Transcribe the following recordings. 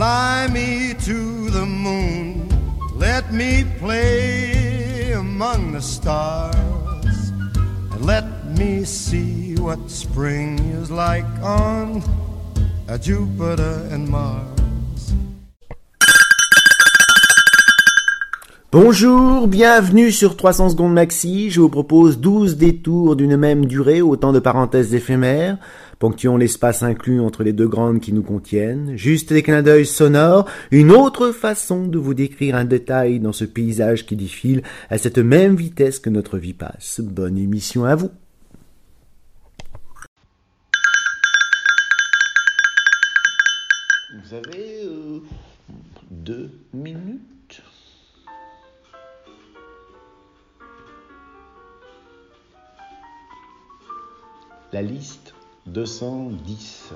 Fly me to the moon, let me play among the stars, and let me see what spring is like on Jupiter and Mars. Bonjour, bienvenue sur 300 secondes maxi. Je vous propose 12 détours d'une même durée, autant de parenthèses éphémères, ponctuant l'espace inclus entre les deux grandes qui nous contiennent, juste des clins d'œil sonores, une autre façon de vous décrire un détail dans ce paysage qui défile à cette même vitesse que notre vie passe. Bonne émission à vous. Vous avez euh, deux minutes? La liste 210.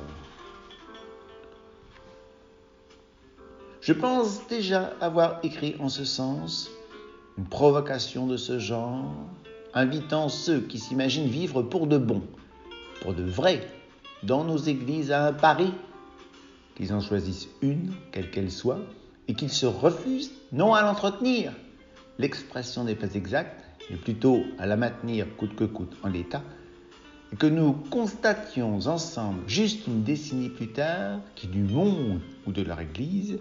Je pense déjà avoir écrit en ce sens une provocation de ce genre, invitant ceux qui s'imaginent vivre pour de bon, pour de vrai, dans nos églises à un pari, qu'ils en choisissent une, quelle qu'elle soit, et qu'ils se refusent non à l'entretenir. L'expression n'est pas exacte, mais plutôt à la maintenir coûte que coûte en l'état, que nous constations ensemble, juste une décennie plus tard, qui du monde ou de leur Église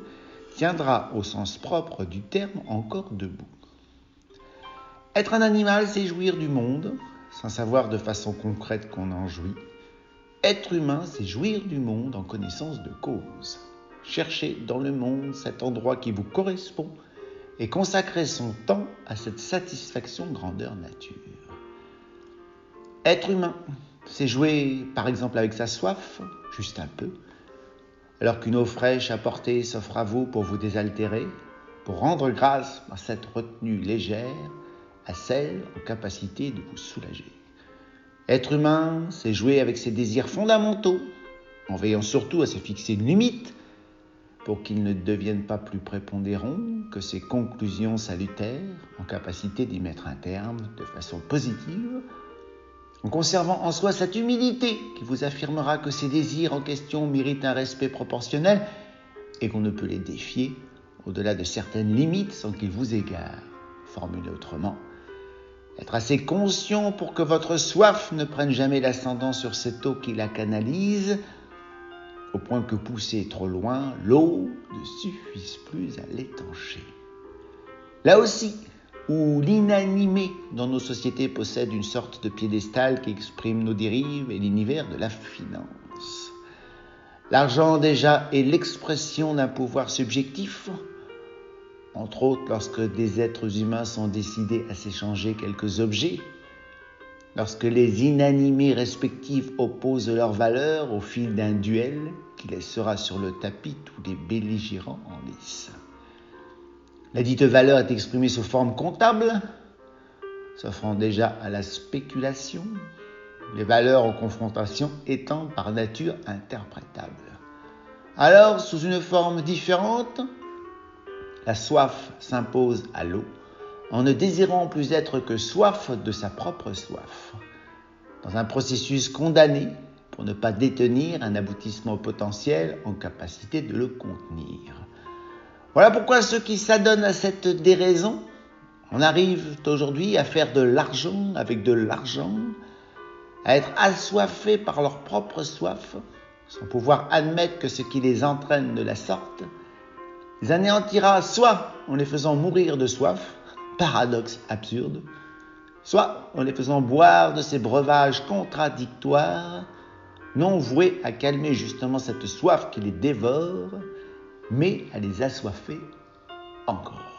tiendra au sens propre du terme encore debout. Être un animal, c'est jouir du monde, sans savoir de façon concrète qu'on en jouit. Être humain, c'est jouir du monde en connaissance de cause. Chercher dans le monde cet endroit qui vous correspond et consacrer son temps à cette satisfaction grandeur nature. Être humain, c'est jouer par exemple avec sa soif, juste un peu, alors qu'une eau fraîche apportée s'offre à vous pour vous désaltérer, pour rendre grâce à cette retenue légère, à celle en capacité de vous soulager. Être humain, c'est jouer avec ses désirs fondamentaux, en veillant surtout à se fixer une limite pour qu'ils ne deviennent pas plus prépondérants que ses conclusions salutaires, en capacité d'y mettre un terme de façon positive en conservant en soi cette humilité qui vous affirmera que ces désirs en question méritent un respect proportionnel et qu'on ne peut les défier au-delà de certaines limites sans qu'ils vous égarent. Formulé autrement, être assez conscient pour que votre soif ne prenne jamais l'ascendant sur cette eau qui la canalise, au point que poussée trop loin, l'eau ne suffise plus à l'étancher. Là aussi, où l'inanimé dans nos sociétés possède une sorte de piédestal qui exprime nos dérives et l'univers de la finance. L'argent déjà est l'expression d'un pouvoir subjectif, entre autres lorsque des êtres humains sont décidés à s'échanger quelques objets, lorsque les inanimés respectifs opposent leurs valeurs au fil d'un duel qui laissera sur le tapis tous les belligérants en lice. La dite valeur est exprimée sous forme comptable, s'offrant déjà à la spéculation, les valeurs en confrontation étant par nature interprétables. Alors, sous une forme différente, la soif s'impose à l'eau en ne désirant plus être que soif de sa propre soif, dans un processus condamné pour ne pas détenir un aboutissement potentiel en capacité de le contenir. Voilà pourquoi ceux qui s'adonnent à cette déraison en arrivent aujourd'hui à faire de l'argent avec de l'argent, à être assoiffés par leur propre soif, sans pouvoir admettre que ce qui les entraîne de la sorte. Les anéantira soit en les faisant mourir de soif, paradoxe absurde, soit en les faisant boire de ces breuvages contradictoires, non voués à calmer justement cette soif qui les dévore, mais à les assoiffer encore.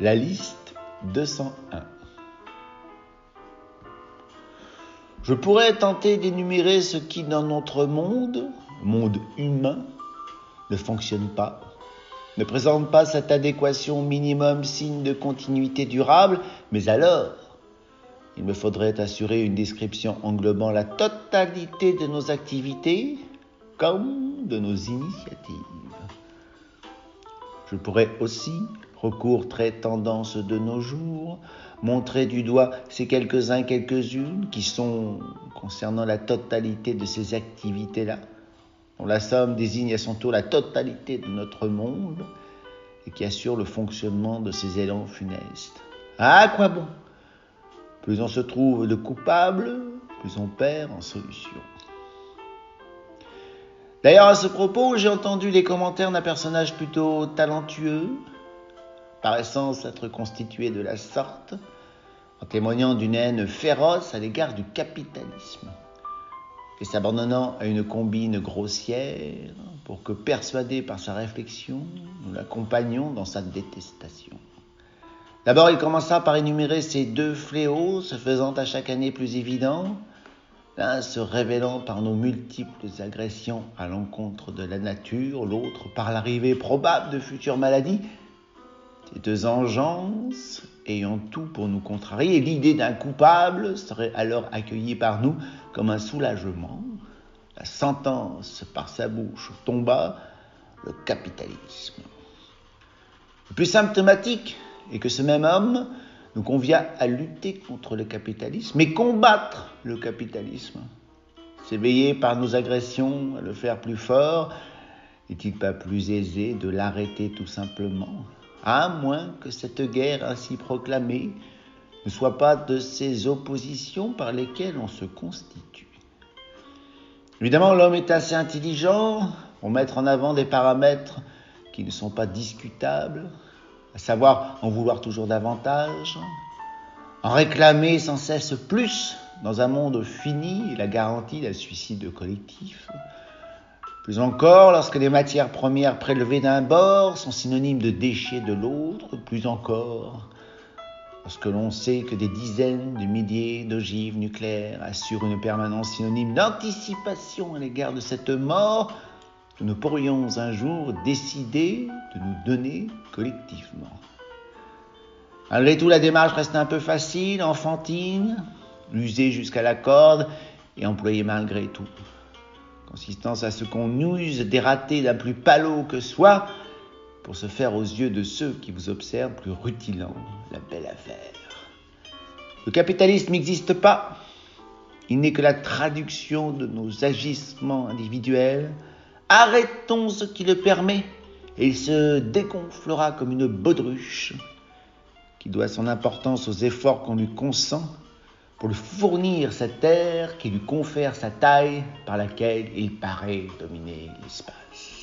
La liste 201. Je pourrais tenter d'énumérer ce qui dans notre monde, monde humain, ne fonctionne pas, ne présente pas cette adéquation minimum signe de continuité durable, mais alors, il me faudrait assurer une description englobant la totalité de nos activités comme de nos initiatives. Je pourrais aussi, recours très tendance de nos jours, montrer du doigt ces quelques-uns, quelques-unes qui sont concernant la totalité de ces activités-là, dont la somme désigne à son tour la totalité de notre monde et qui assure le fonctionnement de ces élans funestes. À quoi bon? Plus on se trouve de coupables, plus on perd en solution. D'ailleurs, à ce propos, j'ai entendu les commentaires d'un personnage plutôt talentueux, paraissant s'être constitué de la sorte, en témoignant d'une haine féroce à l'égard du capitalisme, et s'abandonnant à une combine grossière pour que, persuadé par sa réflexion, nous l'accompagnions dans sa détestation. D'abord, il commença par énumérer ces deux fléaux, se faisant à chaque année plus évidents, l'un se révélant par nos multiples agressions à l'encontre de la nature, l'autre par l'arrivée probable de futures maladies. Ces deux engences ayant tout pour nous contrarier, l'idée d'un coupable serait alors accueillie par nous comme un soulagement. La sentence par sa bouche tomba, le capitalisme. Le plus symptomatique est que ce même homme nous convient à lutter contre le capitalisme, mais combattre le capitalisme. S'éveiller par nos agressions à le faire plus fort, n'est-il pas plus aisé de l'arrêter tout simplement? À moins que cette guerre ainsi proclamée ne soit pas de ces oppositions par lesquelles on se constitue. Évidemment, l'homme est assez intelligent pour mettre en avant des paramètres qui ne sont pas discutables, à savoir en vouloir toujours davantage, en réclamer sans cesse plus dans un monde fini et la garantie d'un suicide collectif. Plus encore, lorsque les matières premières prélevées d'un bord sont synonymes de déchets de l'autre, plus encore, lorsque l'on sait que des dizaines de milliers d'ogives nucléaires assurent une permanence synonyme d'anticipation à l'égard de cette mort, nous pourrions un jour décider de nous donner collectivement. Malgré tout, la démarche reste un peu facile, enfantine, usée jusqu'à la corde et employée malgré tout. Consistance à ce qu'on use des ratés d'un plus palot que soi pour se faire aux yeux de ceux qui vous observent plus rutilant la belle affaire. Le capitalisme n'existe pas. Il n'est que la traduction de nos agissements individuels Arrêtons ce qui le permet, et il se dégonflera comme une baudruche qui doit son importance aux efforts qu'on lui consent pour lui fournir cette terre qui lui confère sa taille par laquelle il paraît dominer l'espace.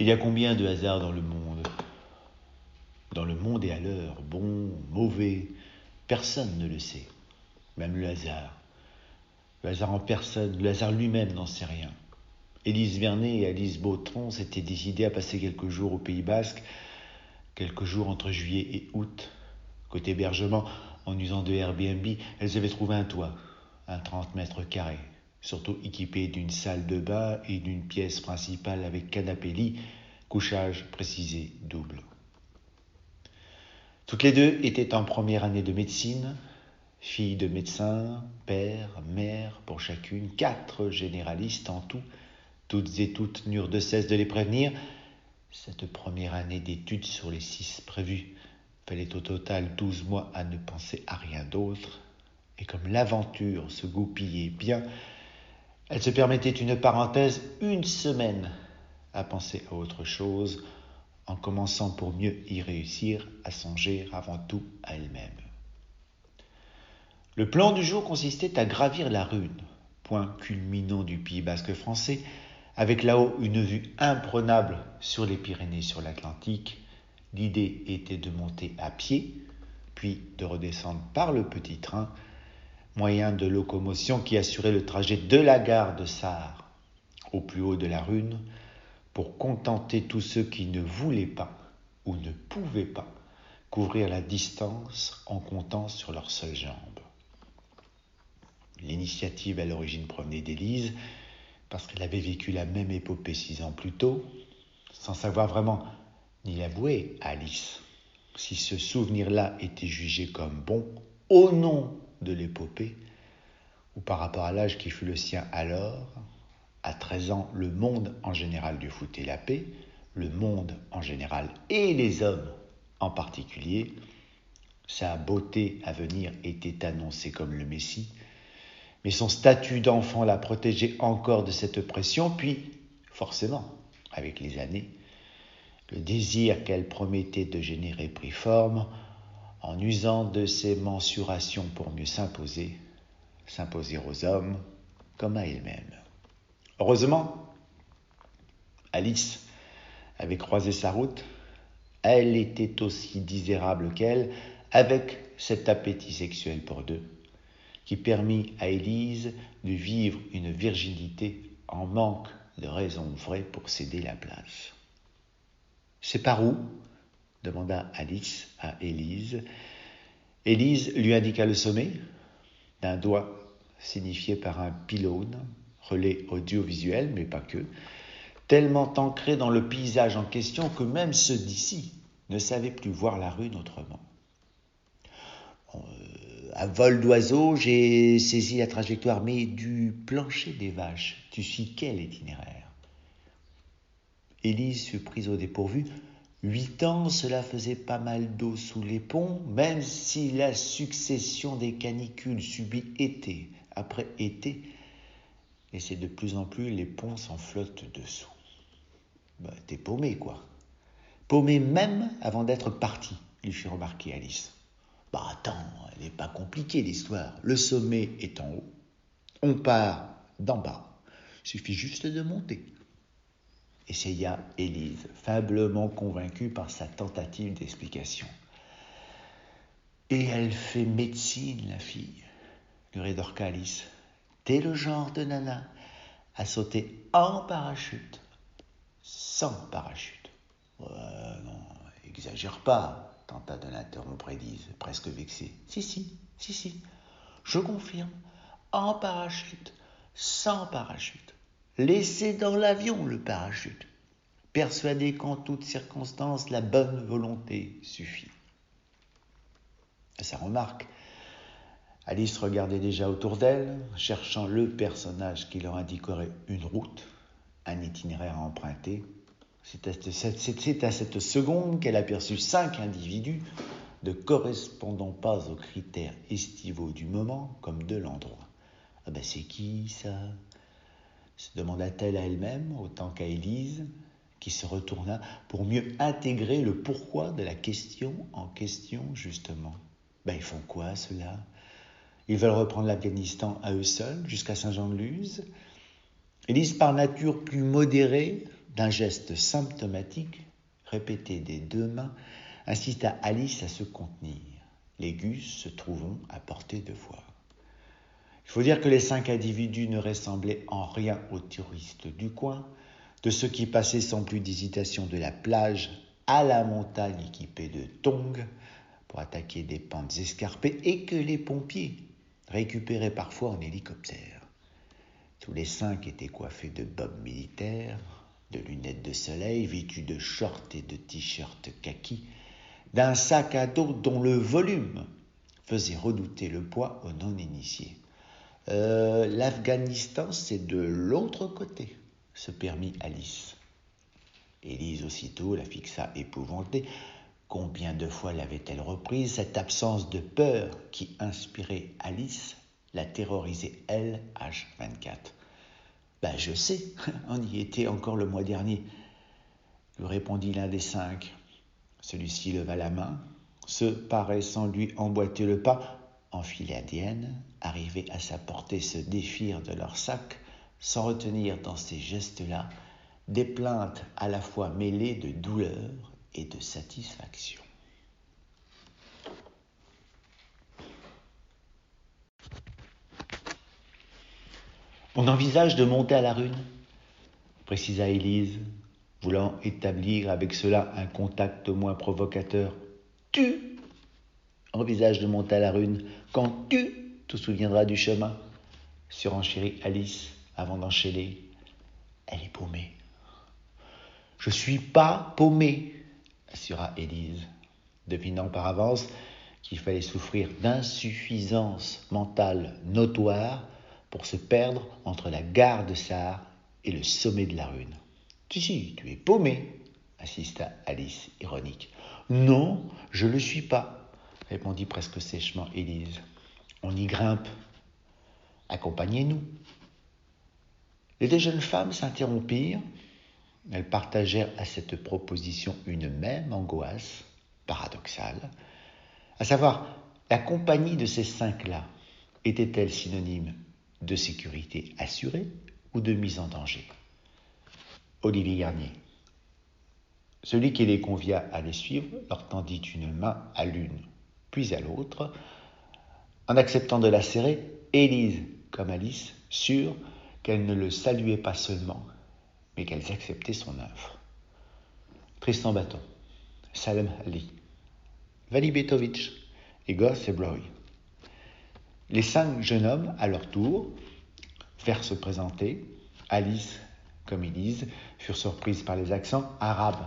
Il y a combien de hasards dans le monde? Dans le monde et à l'heure, bon, mauvais, personne ne le sait, même le hasard. Le hasard en personne, hasard lui-même n'en sait rien. Élise Vernet et Alice Bautron s'étaient décidées à passer quelques jours au Pays Basque, quelques jours entre juillet et août. Côté hébergement, en usant de Airbnb, elles avaient trouvé un toit, un 30 mètres carrés, surtout équipé d'une salle de bain et d'une pièce principale avec canapé lit, couchage précisé double. Toutes les deux étaient en première année de médecine, filles de médecins, père, mère pour chacune, quatre généralistes en tout, toutes et toutes n'eurent de cesse de les prévenir. Cette première année d'études sur les six prévues fallait au total douze mois à ne penser à rien d'autre, et comme l'aventure se goupillait bien, elle se permettait une parenthèse une semaine à penser à autre chose, en commençant pour mieux y réussir à songer avant tout à elle-même. Le plan du jour consistait à gravir la Rune, point culminant du Pays basque français, avec là-haut une vue imprenable sur les Pyrénées sur l'Atlantique. L'idée était de monter à pied, puis de redescendre par le petit train moyen de locomotion qui assurait le trajet de la gare de Sarre au plus haut de la rune pour contenter tous ceux qui ne voulaient pas ou ne pouvaient pas couvrir la distance en comptant sur leurs seules jambes. L'initiative à l'origine provenait d'Élise, parce qu'elle avait vécu la même épopée six ans plus tôt, sans savoir vraiment ni l'avouer à Alice. Si ce souvenir-là était jugé comme bon au nom de l'épopée, ou par rapport à l'âge qui fut le sien alors, à 13 ans, le monde en général du foutait la paix, le monde en général et les hommes en particulier, sa beauté à venir était annoncée comme le Messie, mais son statut d'enfant la protégeait encore de cette pression, puis, forcément, avec les années, le désir qu'elle promettait de générer prit forme en usant de ses mensurations pour mieux s'imposer, s'imposer aux hommes comme à elle-même. Heureusement, Alice avait croisé sa route, elle était aussi désirable qu'elle, avec cet appétit sexuel pour deux qui permit à Élise de vivre une virginité en manque de raisons vraies pour céder la place. C'est par où demanda Alice à Élise. Élise lui indiqua le sommet, d'un doigt signifié par un pylône, relais audiovisuel, mais pas que, tellement ancré dans le paysage en question que même ceux d'ici ne savaient plus voir la rue autrement à vol d'oiseau, j'ai saisi la trajectoire, mais du plancher des vaches, tu suis quel itinéraire? Élise fut prise au dépourvu. Huit ans, cela faisait pas mal d'eau sous les ponts, même si la succession des canicules subit été après été, et c'est de plus en plus les ponts s'en flottent dessous. Bah, t'es paumé, quoi. Paumé même avant d'être parti, lui fit remarquer Alice. Bah attends, elle n'est pas compliquée l'histoire. Le sommet est en haut. On part d'en bas. Il suffit juste de monter. Essaya Élise, faiblement convaincue par sa tentative d'explication. Et elle fait médecine, la fille, lui rétorqua Alice. T'es le genre de nana à sauter en parachute, sans parachute. non, exagère pas tenta de l'interrompre Élise, presque vexée. Si, si, si, si, je confirme, en parachute, sans parachute. Laissez dans l'avion le parachute. Persuadé qu'en toutes circonstances, la bonne volonté suffit. À sa remarque, Alice regardait déjà autour d'elle, cherchant le personnage qui leur indiquerait une route, un itinéraire à emprunter, c'est à cette seconde qu'elle aperçut cinq individus ne correspondant pas aux critères estivaux du moment comme de l'endroit. Ah ben c'est qui ça? se demanda-t-elle à elle-même autant qu'à Élise, qui se retourna pour mieux intégrer le pourquoi de la question en question justement. Ben ils font quoi cela Ils veulent reprendre l'Afghanistan à eux seuls jusqu'à Saint-Jean-de-Luz? Élise par nature plus modérée d'un geste symptomatique, répété des deux mains, incita Alice à se contenir, les gus se trouvant à portée de voix. Il faut dire que les cinq individus ne ressemblaient en rien aux touristes du coin, de ceux qui passaient sans plus d'hésitation de la plage à la montagne équipée de tongs pour attaquer des pentes escarpées et que les pompiers récupéraient parfois en hélicoptère. Tous les cinq étaient coiffés de bobs militaires, de lunettes de soleil vêtues de shorts et de t-shirts kaki, d'un sac à dos dont le volume faisait redouter le poids aux non-initiés. Euh, L'Afghanistan, c'est de l'autre côté, se permit Alice. Élise aussitôt la fixa épouvantée. Combien de fois l'avait-elle reprise Cette absence de peur qui inspirait Alice la terrorisait elle, H24. Ben, je sais, on y était encore le mois dernier, lui répondit l'un des cinq. Celui-ci leva la main, se paraissant lui emboîter le pas, enfiladiennes, arrivés à sa portée, se défirent de leur sac, sans retenir dans ces gestes-là des plaintes à la fois mêlées de douleur et de satisfaction. On envisage de monter à la rune, précisa Élise, voulant établir avec cela un contact moins provocateur. Tu envisage de monter à la rune quand tu te souviendras du chemin, surenchérit Alice avant d'enchaîner. Elle est paumée. Je suis pas paumée, assura Élise, devinant par avance qu'il fallait souffrir d'insuffisance mentale notoire pour se perdre entre la gare de Sarre et le sommet de la rune. Si, si, tu es paumé, insista Alice, ironique. Non, je ne le suis pas, répondit presque sèchement Élise. On y grimpe. Accompagnez-nous. Les deux jeunes femmes s'interrompirent. Elles partagèrent à cette proposition une même angoisse, paradoxale, à savoir la compagnie de ces cinq-là était-elle synonyme de sécurité assurée ou de mise en danger Olivier Garnier. Celui qui les convia à les suivre leur tendit une main à l'une, puis à l'autre. En acceptant de la serrer, Élise comme Alice, sûres qu'elles ne le saluaient pas seulement, mais qu'elles acceptaient son œuvre. Tristan Baton, Salem Ali, Vali Betovitch, Igor Sebloy. Les cinq jeunes hommes, à leur tour, vinrent se présenter. Alice, comme ils disent, furent surprises par les accents arabes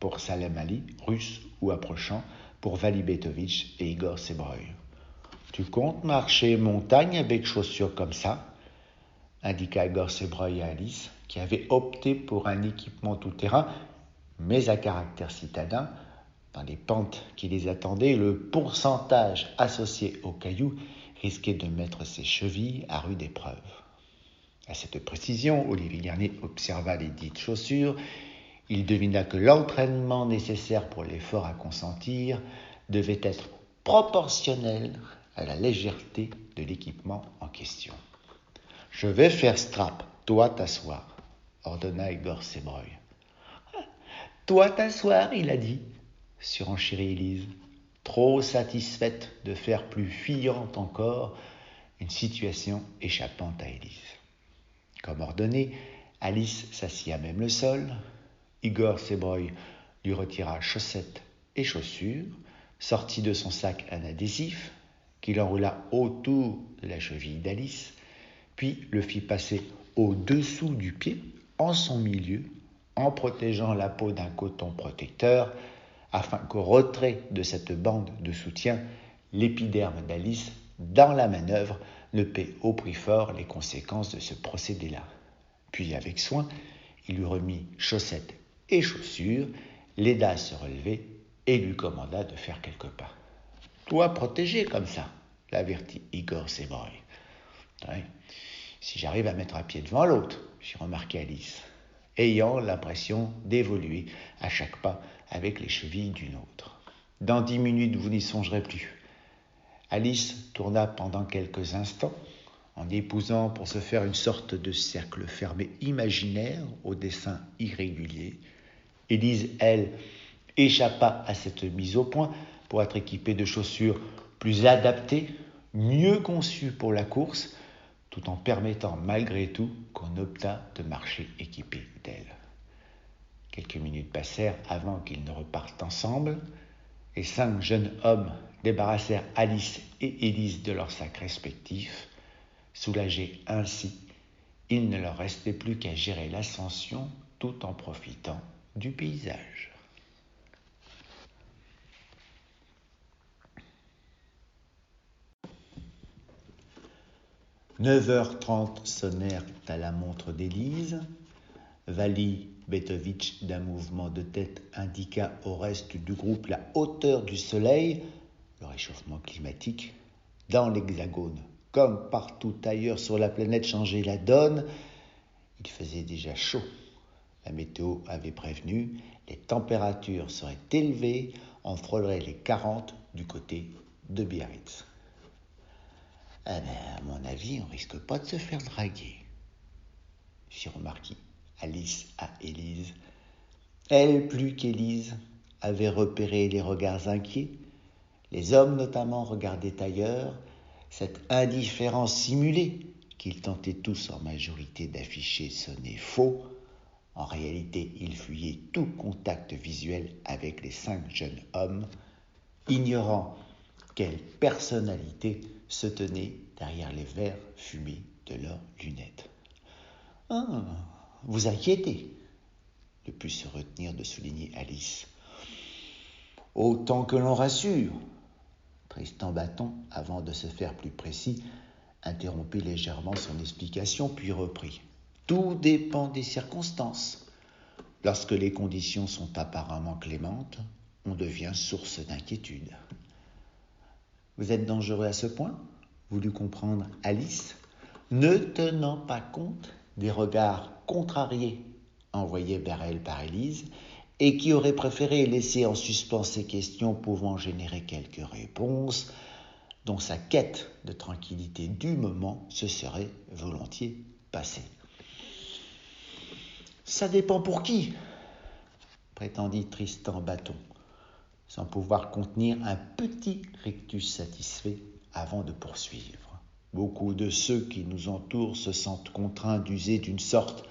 pour Salem Ali, russe ou approchant pour Vali Betovitch et Igor Sebroy. Tu comptes marcher montagne avec chaussures comme ça? indiqua Igor Sebroy à Alice, qui avait opté pour un équipement tout-terrain, mais à caractère citadin, dans les pentes qui les attendaient, le pourcentage associé aux cailloux risquait de mettre ses chevilles à rude épreuve. À cette précision, Olivier Garnier observa les dites chaussures. Il devina que l'entraînement nécessaire pour l'effort à consentir devait être proportionnel à la légèreté de l'équipement en question. Je vais faire strap, toi t'asseoir, ordonna Igor Sebroy. Toi t'asseoir, il a dit, surenchérit Élise, trop satisfaite de faire plus fuyante encore une situation échappant à Élise. Comme ordonné, Alice s'assit à même le sol. Igor Sebroy lui retira chaussettes et chaussures, sortit de son sac un adhésif qu'il enroula autour de la cheville d'Alice, puis le fit passer au-dessous du pied, en son milieu, en protégeant la peau d'un coton protecteur afin qu'au retrait de cette bande de soutien, l'épiderme d'Alice, dans la manœuvre, ne paie au prix fort les conséquences de ce procédé-là. Puis, avec soin, il lui remit chaussettes et chaussures, l'aida à se relever et lui commanda de faire quelques pas. Toi protéger comme ça, l'avertit Igor Sebroy. Si j'arrive à mettre un pied devant l'autre, j'ai remarqué Alice, ayant l'impression d'évoluer à chaque pas avec les chevilles d'une autre. Dans dix minutes, vous n'y songerez plus. Alice tourna pendant quelques instants, en épousant pour se faire une sorte de cercle fermé imaginaire au dessin irrégulier. Élise, elle, échappa à cette mise au point pour être équipée de chaussures plus adaptées, mieux conçues pour la course, tout en permettant malgré tout qu'on optât de marcher équipé d'elle. Quelques minutes passèrent avant qu'ils ne repartent ensemble. Les cinq jeunes hommes débarrassèrent Alice et Élise de leurs sacs respectifs. Soulagés ainsi, il ne leur restait plus qu'à gérer l'ascension tout en profitant du paysage. 9h30 sonnèrent à la montre d'Élise. Vali Betovitch, d'un mouvement de tête, indiqua au reste du groupe la hauteur du soleil, le réchauffement climatique, dans l'hexagone. Comme partout ailleurs sur la planète changeait la donne, il faisait déjà chaud. La météo avait prévenu, les températures seraient élevées, on frôlerait les 40 du côté de Biarritz. Ah ben, à mon avis, on risque pas de se faire draguer. J'ai remarqué Alice à Élise. Elle, plus qu'Élise, avait repéré les regards inquiets. Les hommes notamment regardaient ailleurs, cette indifférence simulée qu'ils tentaient tous en majorité d'afficher sonnait faux En réalité, il fuyait tout contact visuel avec les cinq jeunes hommes, ignorant quelle personnalité se tenait derrière les verres fumés de leurs lunettes. Ah, vous inquiétez, ne put se retenir de souligner Alice. Autant que l'on rassure. Tristan Bâton, avant de se faire plus précis, interrompit légèrement son explication, puis reprit. Tout dépend des circonstances. Lorsque les conditions sont apparemment clémentes, on devient source d'inquiétude. Vous êtes dangereux à ce point voulut comprendre Alice, ne tenant pas compte des regards contrariés envoyés vers elle par Élise, et qui aurait préféré laisser en suspens ces questions pouvant générer quelques réponses, dont sa quête de tranquillité du moment se serait volontiers passée. Ça dépend pour qui prétendit Tristan Bâton, sans pouvoir contenir un petit rictus satisfait avant de poursuivre. Beaucoup de ceux qui nous entourent se sentent contraints d'user d'une sorte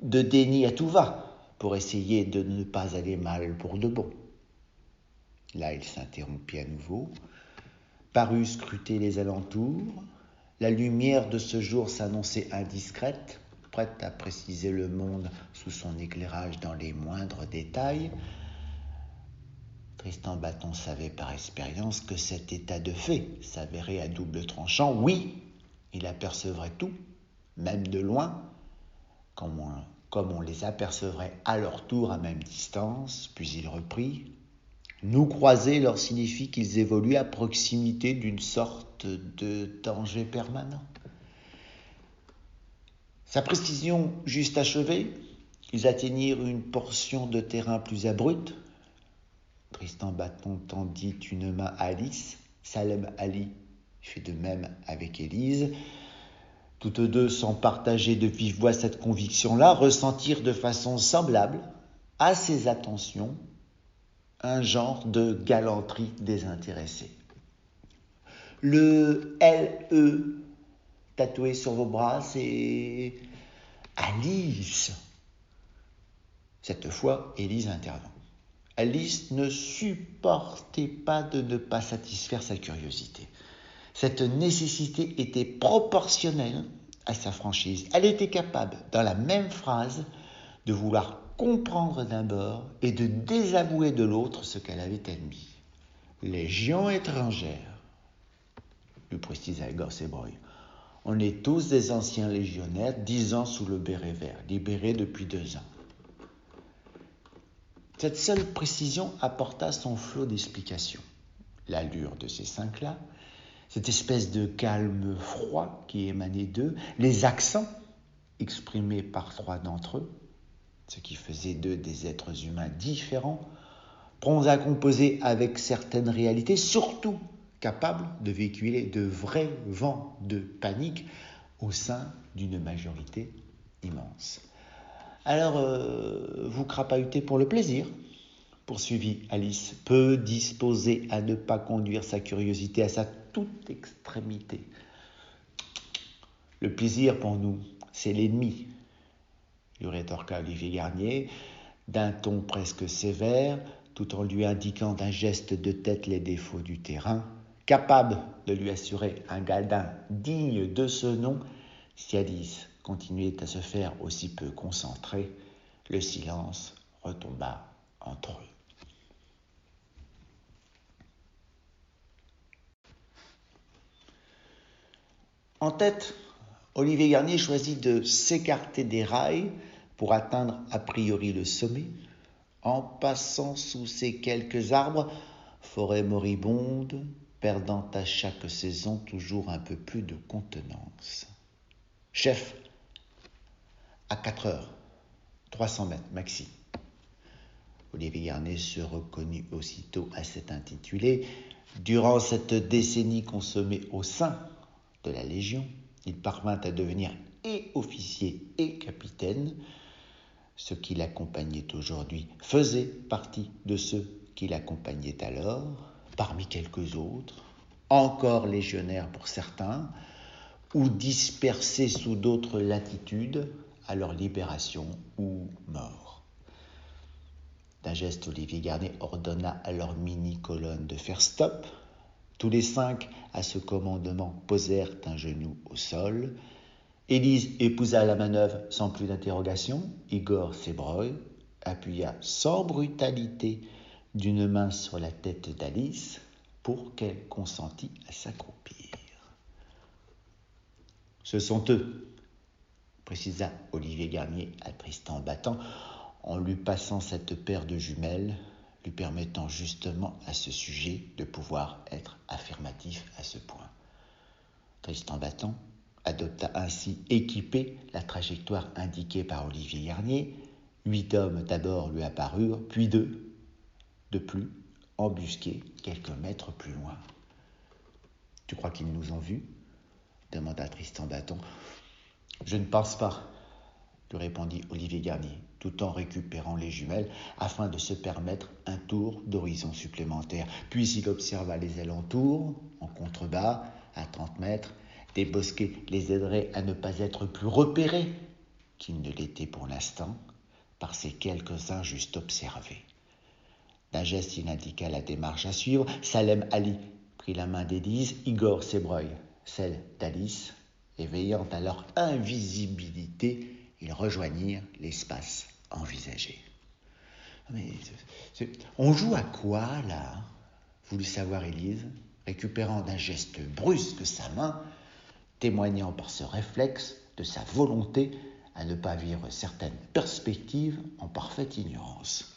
de déni à tout va pour essayer de ne pas aller mal pour de bon. Là, il s'interrompit à nouveau, parut scruter les alentours. La lumière de ce jour s'annonçait indiscrète, prête à préciser le monde sous son éclairage dans les moindres détails. Tristan Bâton savait par expérience que cet état de fait s'avérait à double tranchant. Oui, il apercevrait tout, même de loin, comme on, les apercevrait à leur tour à même distance. Puis il reprit Nous croiser leur signifie qu'ils évoluent à proximité d'une sorte de danger permanent. Sa précision juste achevée, ils atteignirent une portion de terrain plus abrupte. Tristan Bâton tendit une main à Alice. Salem Ali fit de même avec Élise. Toutes deux, sans partager de vive voix cette conviction-là, ressentirent de façon semblable à ces attentions un genre de galanterie désintéressée. Le LE tatoué sur vos bras, c'est Alice. Cette fois, Élise intervint. Alice ne supportait pas de ne pas satisfaire sa curiosité. Cette nécessité était proportionnelle à sa franchise. Elle était capable, dans la même phrase, de vouloir comprendre d'un bord et de désavouer de l'autre ce qu'elle avait admis. Légion étrangère, lui précisa Gorseboy. On est tous des anciens légionnaires, dix ans sous le béret vert, libérés depuis deux ans. Cette seule précision apporta son flot d'explications. L'allure de ces cinq-là, cette espèce de calme froid qui émanait d'eux, les accents exprimés par trois d'entre eux, ce qui faisait d'eux des êtres humains différents, prompt à composer avec certaines réalités, surtout capables de véhiculer de vrais vents de panique au sein d'une majorité immense. Alors, euh, vous crapahutez pour le plaisir poursuivit Alice, peu disposée à ne pas conduire sa curiosité à sa toute extrémité. Le plaisir pour nous, c'est l'ennemi, lui rétorqua Olivier Garnier, d'un ton presque sévère, tout en lui indiquant d'un geste de tête les défauts du terrain, capable de lui assurer un galdin digne de ce nom, si Alice continuait à se faire aussi peu concentrée, le silence retomba entre eux. En tête, Olivier Garnier choisit de s'écarter des rails pour atteindre a priori le sommet, en passant sous ces quelques arbres, forêt moribonde, perdant à chaque saison toujours un peu plus de contenance. Chef, à 4 heures, 300 mètres maxi. Olivier Garnier se reconnut aussitôt à cet intitulé. Durant cette décennie consommée au sein de la Légion. Il parvint à devenir et officier et capitaine. Ce qui l'accompagnait aujourd'hui faisait partie de ceux qui l'accompagnaient alors, parmi quelques autres, encore légionnaires pour certains, ou dispersés sous d'autres latitudes, à leur libération ou mort. D'un geste, Olivier Garnier ordonna à leur mini-colonne de faire stop. Tous les cinq, à ce commandement, posèrent un genou au sol. Élise épousa la manœuvre sans plus d'interrogation. Igor Sebroy appuya sans brutalité d'une main sur la tête d'Alice pour qu'elle consentît à s'accroupir. Ce sont eux, précisa Olivier Garnier à Tristan Battant en lui passant cette paire de jumelles, lui permettant justement à ce sujet de pouvoir être affirmatif à ce point. Tristan Battant adopta ainsi équipé la trajectoire indiquée par Olivier Garnier. Huit hommes d'abord lui apparurent, puis deux, de plus, embusqués quelques mètres plus loin. Tu crois qu'ils nous ont vus? demanda Tristan Battant. Je ne pense pas, lui répondit Olivier Garnier, tout en récupérant les jumelles afin de se permettre un tour d'horizon supplémentaire. Puis il observa les alentours, en contrebas, à 30 mètres. Des bosquets les aideraient à ne pas être plus repérés qu'ils ne l'étaient pour l'instant par ces quelques-uns juste observés. D'un geste, il indiqua la démarche à suivre. Salem Ali prit la main d'Élise, Igor Sebroy celle d'Alice, et veillant à leur invisibilité, ils rejoignirent l'espace envisagé. On joue à quoi là voulut savoir Élise, récupérant d'un geste brusque sa main, témoignant par ce réflexe de sa volonté à ne pas vivre certaines perspectives en parfaite ignorance.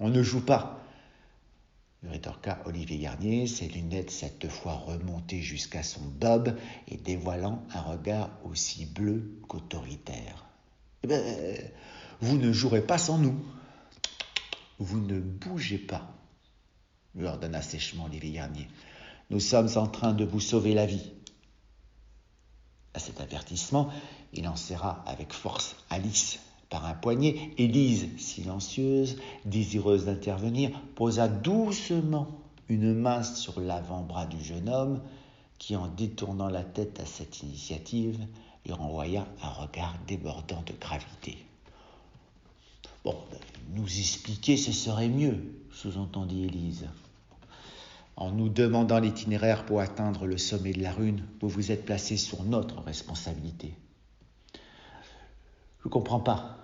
On ne joue pas, rétorqua Olivier Garnier, ses lunettes cette fois remontées jusqu'à son bob et dévoilant un regard aussi bleu qu'autoritaire. Eh bien, vous ne jouerez pas sans nous. Vous ne bougez pas, lui ordonna sèchement Olivier Garnier. Nous sommes en train de vous sauver la vie. À cet avertissement, il en serra avec force Alice par un poignet, Élise, silencieuse, désireuse d'intervenir, posa doucement une main sur l'avant-bras du jeune homme, qui, en détournant la tête à cette initiative, lui renvoya un regard débordant de gravité. Bon, nous expliquer, ce serait mieux, sous-entendit Élise. En nous demandant l'itinéraire pour atteindre le sommet de la rune, vous vous êtes placé sur notre responsabilité. Je ne comprends pas,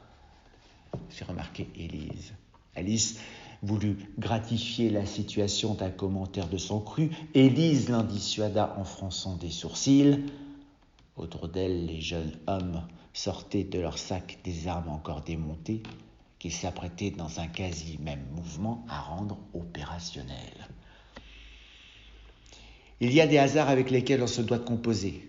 fit remarquer Élise. Alice voulut gratifier la situation d'un commentaire de son cru. Élise l'en dissuada en fronçant des sourcils. Autour d'elle, les jeunes hommes sortaient de leur sac des armes encore démontées, qu'ils s'apprêtaient dans un quasi même mouvement à rendre opérationnels. Il y a des hasards avec lesquels on se doit composer.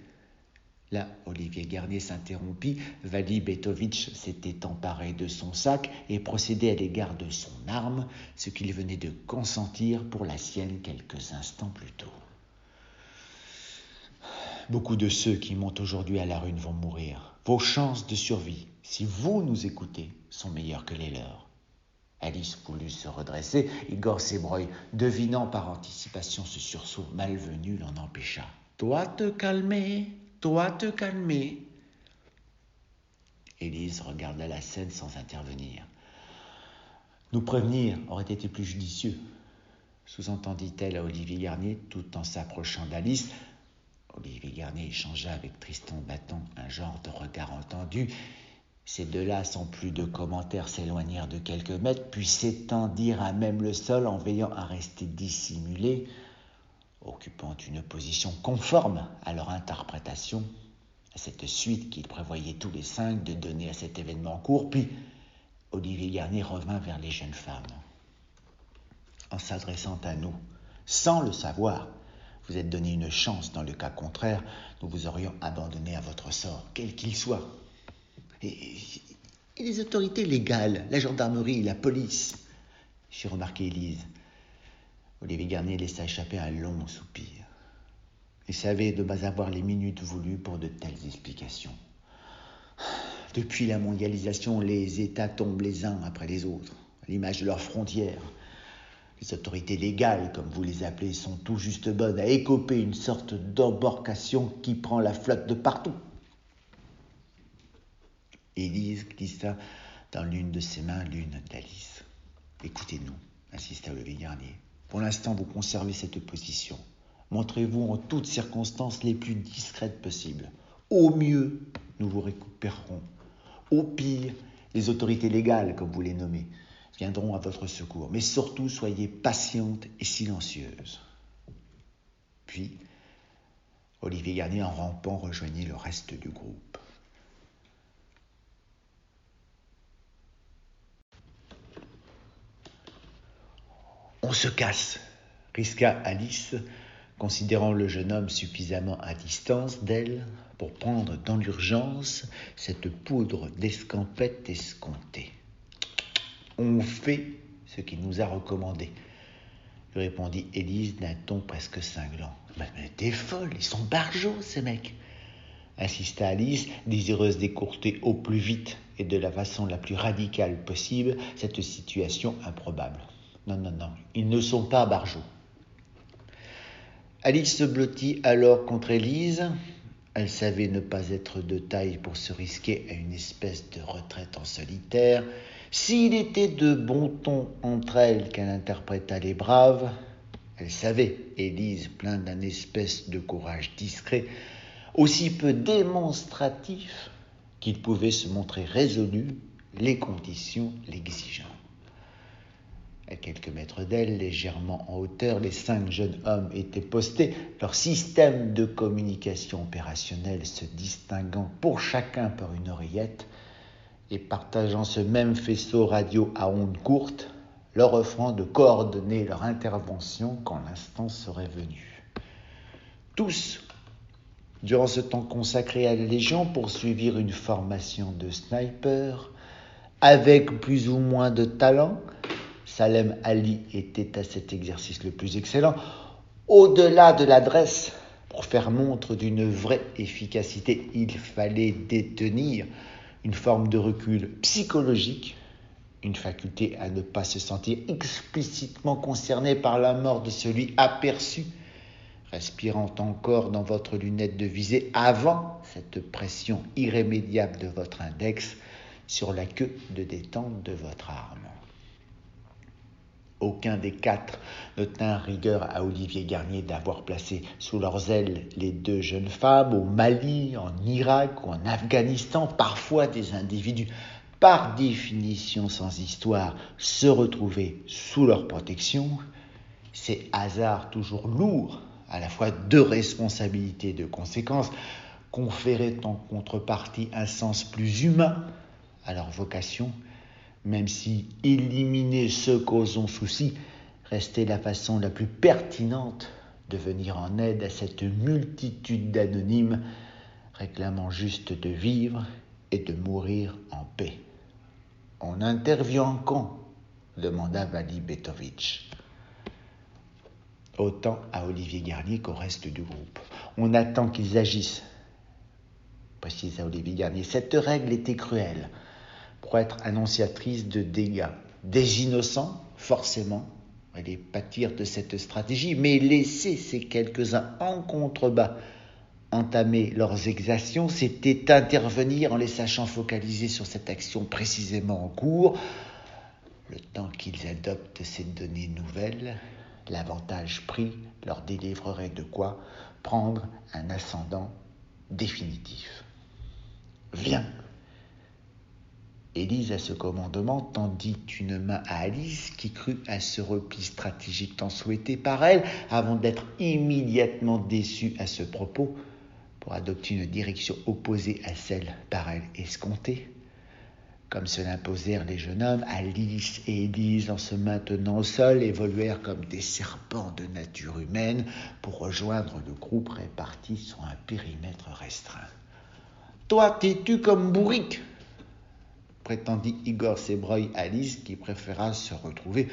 Là, Olivier Garnier s'interrompit. Vali Betovitch s'était emparé de son sac et procédait à l'égard de son arme, ce qu'il venait de consentir pour la sienne quelques instants plus tôt. Beaucoup de ceux qui montent aujourd'hui à la rune vont mourir. Vos chances de survie, si vous nous écoutez, sont meilleures que les leurs. Alice voulut se redresser. Igor Sebroy, devinant par anticipation ce sursaut malvenu, l'en empêcha. Toi te calmer, toi te calmer. Élise regarda la scène sans intervenir. Nous prévenir aurait été plus judicieux, sous-entendit-elle à Olivier Garnier tout en s'approchant d'Alice. Olivier Garnier échangea avec Tristan Battant un genre de regard entendu. Ces deux-là, sans plus de commentaires, s'éloignèrent de quelques mètres, puis s'étendirent à même le sol en veillant à rester dissimulés occupant une position conforme à leur interprétation, à cette suite qu'ils prévoyaient tous les cinq de donner à cet événement en cours, puis Olivier Garnier revint vers les jeunes femmes. En s'adressant à nous, sans le savoir, vous êtes donné une chance, dans le cas contraire, nous vous aurions abandonné à votre sort, quel qu'il soit. Et, et, les autorités légales, la gendarmerie, la police, j'ai remarqué Élise, Olivier Garnier laissa échapper un long soupir. Il savait de pas avoir les minutes voulues pour de telles explications. Depuis la mondialisation, les États tombent les uns après les autres, à l'image de leurs frontières. Les autorités légales, comme vous les appelez, sont tout juste bonnes à écoper une sorte d'embarcation qui prend la flotte de partout. Élise glissa dans l'une de ses mains l'une d'Alice. Écoutez-nous, insista Olivier Garnier. Pour l'instant, vous conservez cette position. Montrez-vous en toutes circonstances les plus discrètes possibles. Au mieux, nous vous récupérerons. Au pire, les autorités légales, comme vous les nommez, viendront à votre secours. Mais surtout, soyez patiente et silencieuse. Puis, Olivier Garnier, en rampant, rejoignit le reste du groupe. On se casse, risqua Alice, considérant le jeune homme suffisamment à distance d'elle pour prendre dans l'urgence cette poudre d'escampette escomptée. On fait ce qu'il nous a recommandé, lui répondit Élise d'un ton presque cinglant. Mais, t'es folle, ils sont barjots, ces mecs insista Alice, désireuse d'écourter au plus vite et de la façon la plus radicale possible cette situation improbable. Non, non, non, ils ne sont pas barjots. Alice se blottit alors contre Élise. Elle savait ne pas être de taille pour se risquer à une espèce de retraite en solitaire. S'il était de bon ton entre elles qu'elle interpréta les braves, elle savait, Élise, pleine d'un espèce de courage discret, aussi peu démonstratif qu'il pouvait se montrer résolu, les conditions l'exigeant. À quelques mètres d'elle, légèrement en hauteur, les cinq jeunes hommes étaient postés, leur système de communication opérationnelle se distinguant pour chacun par une oreillette et partageant ce même faisceau radio à ondes courtes, leur offrant de coordonner leur intervention quand l'instant serait venu. Tous, durant ce temps consacré à la Légion, poursuivirent une formation de sniper avec plus ou moins de talent, Salem Ali était à cet exercice le plus excellent. Au-delà de l'adresse, pour faire montre d'une vraie efficacité, il fallait détenir une forme de recul psychologique, une faculté à ne pas se sentir explicitement concerné par la mort de celui aperçu, respirant encore dans votre lunette de visée avant cette pression irrémédiable de votre index sur la queue de détente de votre arme. Aucun des quatre ne tint rigueur à Olivier Garnier d'avoir placé sous leurs ailes les deux jeunes femmes au Mali, en Irak ou en Afghanistan, parfois des individus par définition sans histoire se retrouver sous leur protection, ces hasards toujours lourds, à la fois de responsabilités et de conséquences, conféraient en contrepartie un sens plus humain à leur vocation même si éliminer ceux causons souci restait la façon la plus pertinente de venir en aide à cette multitude d'anonymes réclamant juste de vivre et de mourir en paix. On intervient quand? demanda Vali Betovitch. Autant à Olivier Garnier qu'au reste du groupe. On attend qu'ils agissent, précisa Olivier Garnier. Cette règle était cruelle pour être annonciatrice de dégâts. Des innocents, forcément, allaient pâtir de cette stratégie, mais laisser ces quelques-uns en contrebas entamer leurs exactions, c'était intervenir en les sachant focaliser sur cette action précisément en cours. Le temps qu'ils adoptent ces données nouvelles, l'avantage pris leur délivrerait de quoi prendre un ascendant définitif. Viens, Élise, à ce commandement, tendit une main à Alice, qui crut à ce repli stratégique tant souhaité par elle, avant d'être immédiatement déçue à ce propos, pour adopter une direction opposée à celle par elle escomptée. Comme se l'imposèrent les jeunes hommes, Alice et Élise, en se maintenant au sol, évoluèrent comme des serpents de nature humaine pour rejoindre le groupe réparti sur un périmètre restreint. Toi, t'es-tu comme bourrique? Prétendit Igor Sebroy Alice, qui préféra se retrouver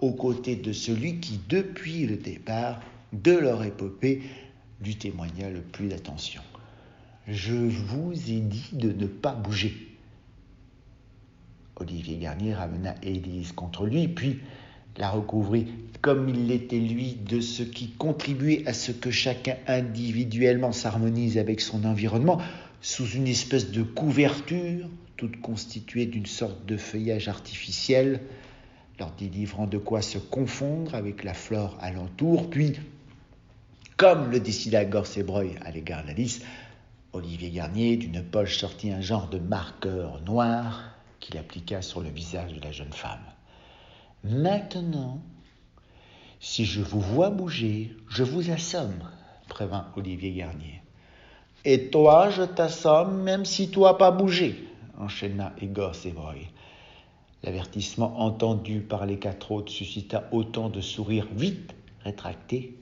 aux côtés de celui qui, depuis le départ de leur épopée, lui témoigna le plus d'attention. Je vous ai dit de ne pas bouger. Olivier Garnier ramena Élise contre lui, puis la recouvrit comme il l'était lui de ce qui contribuait à ce que chacun individuellement s'harmonise avec son environnement sous une espèce de couverture toute constituée d'une sorte de feuillage artificiel, leur délivrant de quoi se confondre avec la flore alentour, puis, comme le décida Gorsebreuil à l'égard d'Alice, Olivier Garnier, d'une poche, sortit un genre de marqueur noir qu'il appliqua sur le visage de la jeune femme. Maintenant, si je vous vois bouger, je vous assomme, prévint Olivier Garnier. Et toi, je t'assomme même si toi pas bougé, enchaîna Igor Sévroy. L'avertissement entendu par les quatre autres suscita autant de sourires vite rétractés,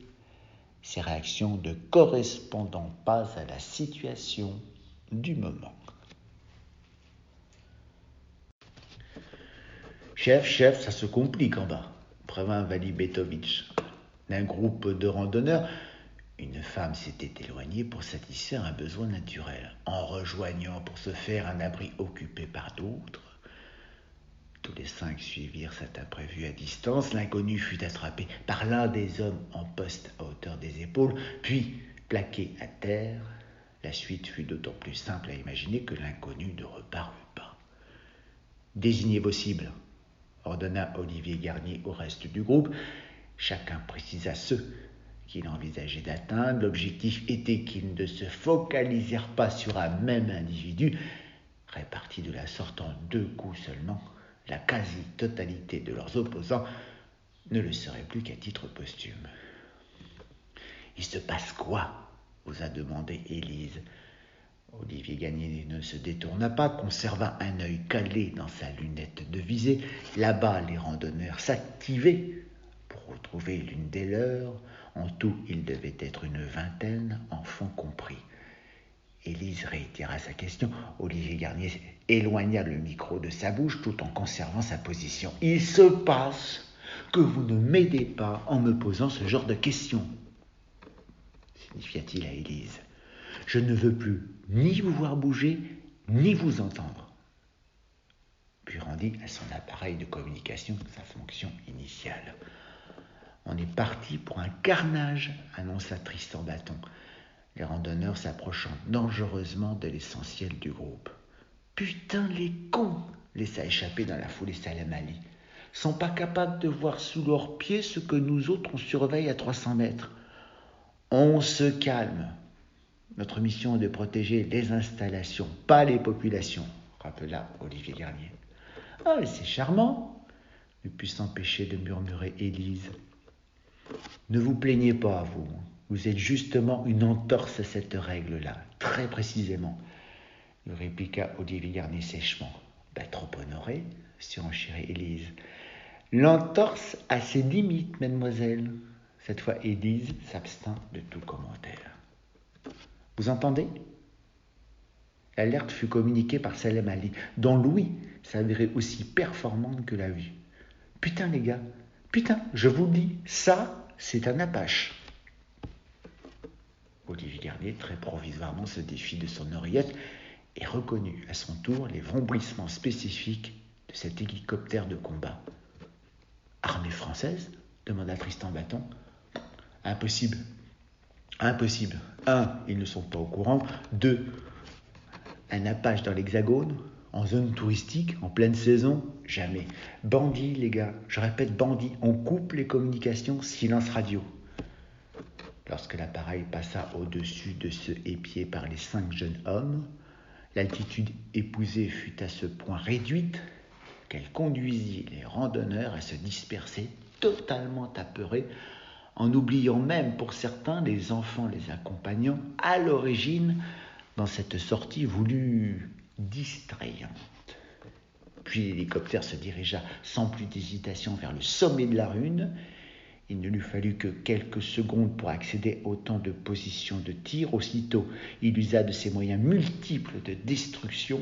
ces réactions ne correspondant pas à la situation du moment. Chef, chef, ça se complique en bas, prévint Vali Betovitch. D'un groupe de randonneurs, une femme s'était éloignée pour satisfaire un besoin naturel, en rejoignant pour se faire un abri occupé par d'autres. Tous les cinq suivirent cet imprévu à distance. L'inconnu fut attrapé par l'un des hommes en poste à hauteur des épaules, puis plaqué à terre. La suite fut d'autant plus simple à imaginer que l'inconnu ne reparut pas. Désignez vos cibles, ordonna Olivier Garnier au reste du groupe. Chacun précisa ceux qu'il envisageait d'atteindre. L'objectif était qu'ils ne se focalisèrent pas sur un même individu, réparti de la sorte en deux coups seulement. La quasi-totalité de leurs opposants ne le serait plus qu'à titre posthume. Il se passe quoi? Osa demandé Élise. Olivier Gagné ne se détourna pas, conserva un œil calé dans sa lunette de visée. Là-bas, les randonneurs s'activaient pour retrouver l'une des leurs. En tout, il devait être une vingtaine, enfants compris. Élise réitéra sa question. Olivier Garnier éloigna le micro de sa bouche tout en conservant sa position. Il se passe que vous ne m'aidez pas en me posant ce genre de questions, signifia-t-il à Élise. Je ne veux plus ni vous voir bouger, ni vous entendre. Puis rendit à son appareil de communication sa fonction initiale. On est parti pour un carnage, annonça Tristan Bâton, les randonneurs s'approchant dangereusement de l'essentiel du groupe. Putain, les cons laissa échapper dans la foulée Salamali. Sont pas capables de voir sous leurs pieds ce que nous autres on surveille à 300 mètres. On se calme. Notre mission est de protéger les installations, pas les populations, rappela Olivier Garnier. Ah, c'est charmant, ne put s'empêcher de murmurer Élise. Ne vous plaignez pas, vous. Vous êtes justement une entorse à cette règle-là, très précisément, lui répliqua Olivier Garnier sèchement. Pas ben, trop honoré, surenchérit Élise. L'entorse a ses limites, mademoiselle. Cette fois, Élise s'abstint de tout commentaire. Vous entendez? L'alerte fut communiquée par Salem Ali, dont l'ouïe s'avérait aussi performante que la vue. Putain, les gars, Putain, je vous dis, ça, c'est un Apache. Olivier Garnier, très provisoirement, se défit de son oreillette et reconnut à son tour les vrombissements spécifiques de cet hélicoptère de combat. Armée française demanda Tristan Bâton. Impossible. Impossible. Un, ils ne sont pas au courant. Deux, un Apache dans l'Hexagone, en zone touristique, en pleine saison, jamais. Bandit, les gars, je répète bandit, on coupe les communications, silence radio. Lorsque l'appareil passa au-dessus de ce épié par les cinq jeunes hommes, l'altitude épousée fut à ce point réduite qu'elle conduisit les randonneurs à se disperser totalement apeurés, en oubliant même pour certains les enfants les accompagnant à l'origine dans cette sortie voulue distrayante. Puis l'hélicoptère se dirigea sans plus d'hésitation vers le sommet de la rune. Il ne lui fallut que quelques secondes pour accéder au temps de position de tir. Aussitôt, il usa de ses moyens multiples de destruction.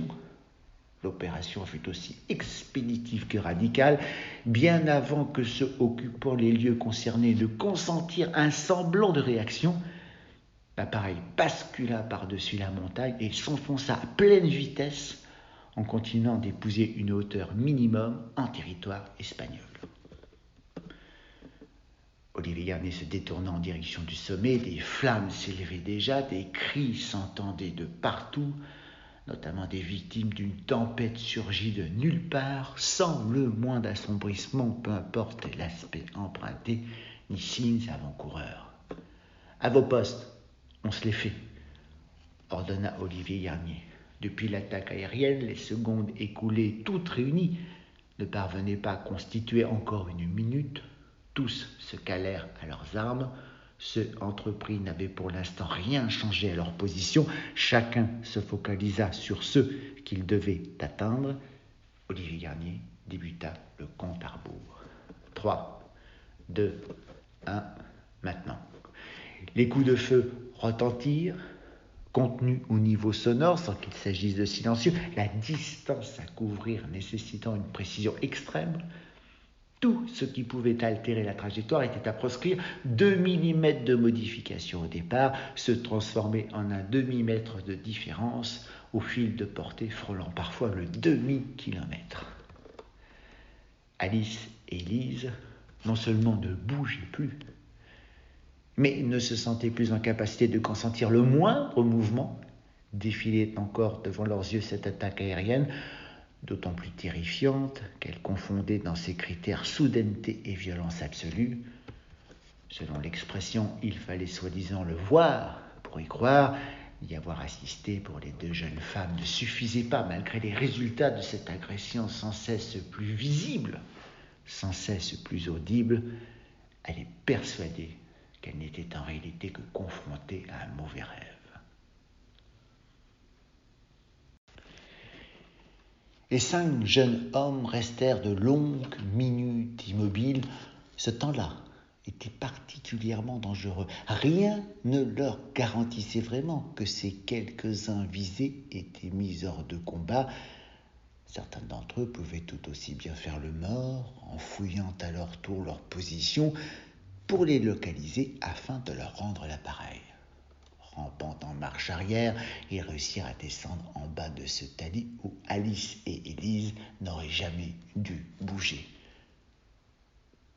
L'opération fut aussi expéditive que radicale, bien avant que ceux occupant les lieux concernés ne consentirent un semblant de réaction. L'appareil bascula par-dessus la montagne et s'enfonça à pleine vitesse en continuant d'épouser une hauteur minimum en territoire espagnol. Olivier Garnier se détourna en direction du sommet, des flammes s'élevaient déjà, des cris s'entendaient de partout. notamment des victimes d'une tempête surgie de nulle part, sans le moindre assombrissement, peu importe l'aspect emprunté, ni signes avant-coureurs. À vos postes, on se les fait, ordonna Olivier Garnier. Depuis l'attaque aérienne, les secondes écoulées, toutes réunies, ne parvenaient pas à constituer encore une minute. Tous se calèrent à leurs armes. Ceux entrepris n'avaient pour l'instant rien changé à leur position. Chacun se focalisa sur ceux qu'il devait atteindre. Olivier Garnier débuta le compte à rebours. 3, 2, 1, maintenant. Les coups de feu retentirent, contenus au niveau sonore sans qu'il s'agisse de silencieux, la distance à couvrir nécessitant une précision extrême, tout ce qui pouvait altérer la trajectoire était à proscrire. 2 mm de modification au départ se transformait en un demi-mètre de différence au fil de portée frôlant parfois le demi-kilomètre. Alice et Lise non seulement ne bougeaient plus, mais ne se sentaient plus en capacité de consentir le moindre mouvement. Défilait encore devant leurs yeux cette attaque aérienne, d'autant plus terrifiante qu'elle confondait dans ses critères soudaineté et violence absolue. Selon l'expression, il fallait soi-disant le voir pour y croire. Y avoir assisté pour les deux jeunes femmes ne suffisait pas, malgré les résultats de cette agression sans cesse plus visible, sans cesse plus audible. Elle est persuadée qu'elle n'était en réalité que confrontée à un mauvais rêve. Les cinq jeunes hommes restèrent de longues minutes immobiles. Ce temps-là était particulièrement dangereux. Rien ne leur garantissait vraiment que ces quelques-uns visés étaient mis hors de combat. Certains d'entre eux pouvaient tout aussi bien faire le mort en fouillant à leur tour leur position, pour les localiser afin de leur rendre l'appareil. Rampant en marche arrière, ils réussirent à descendre en bas de ce talis où Alice et Élise n'auraient jamais dû bouger.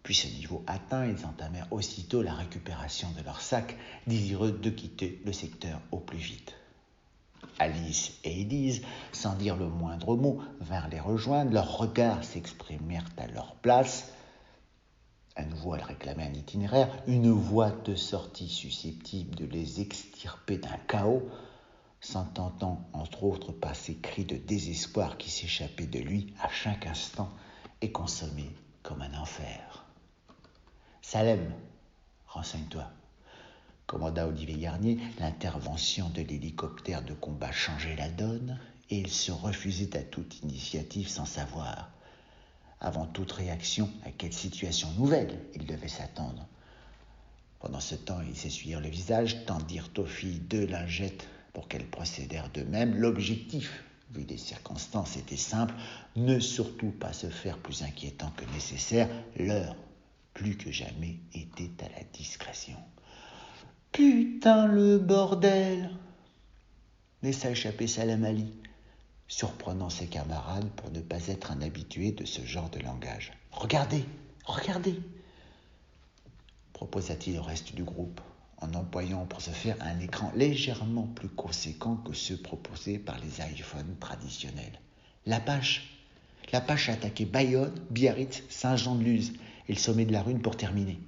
Puis ce niveau atteint, ils entamèrent aussitôt la récupération de leur sac, désireux de quitter le secteur au plus vite. Alice et Élise, sans dire le moindre mot, vinrent les rejoindre, leurs regards s'exprimèrent à leur place, à nouveau, elle réclamait un itinéraire, une voie de sortie susceptible de les extirper d'un chaos, s'entendant entre autres pas ces cris de désespoir qui s'échappaient de lui à chaque instant et consommaient comme un enfer. Salem, renseigne-toi, commanda Olivier Garnier. L'intervention de l'hélicoptère de combat changeait la donne et il se refusait à toute initiative sans savoir avant toute réaction, à quelle situation nouvelle il devait s'attendre. Pendant ce temps, ils s'essuyèrent le visage, tendirent aux filles deux lingettes pour qu'elles procédèrent d'eux-mêmes. L'objectif, vu des circonstances, était simple, ne surtout pas se faire plus inquiétant que nécessaire. L'heure, plus que jamais, était à la discrétion. Putain le bordel laissa échapper Salamali surprenant ses camarades pour ne pas être un habitué de ce genre de langage. Regardez, regardez proposa-t-il au reste du groupe, en employant pour ce faire un écran légèrement plus conséquent que ceux proposés par les iPhones traditionnels. L'Apache L'Apache a attaqué Bayonne, Biarritz, Saint-Jean-de-Luz et le sommet de la Rune pour terminer.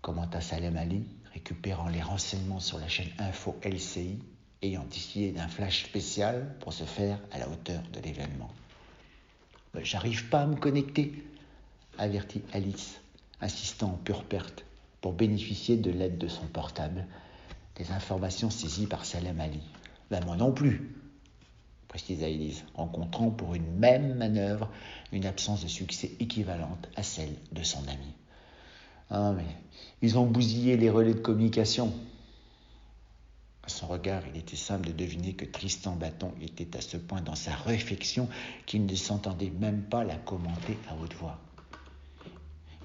Commenta Salem Ali, récupérant les renseignements sur la chaîne Info LCI ayant décidé d'un flash spécial pour se faire à la hauteur de l'événement. J'arrive pas à me connecter, avertit Alice, insistant en pure perte pour bénéficier de l'aide de son portable. Des informations saisies par Salem Ali. Ben moi non plus, précisa Elise, rencontrant pour une même manœuvre une absence de succès équivalente à celle de son ami. Ah, mais ils ont bousillé les relais de communication, à son regard, il était simple de deviner que Tristan Bâton était à ce point dans sa réflexion qu'il ne s'entendait même pas la commenter à haute voix.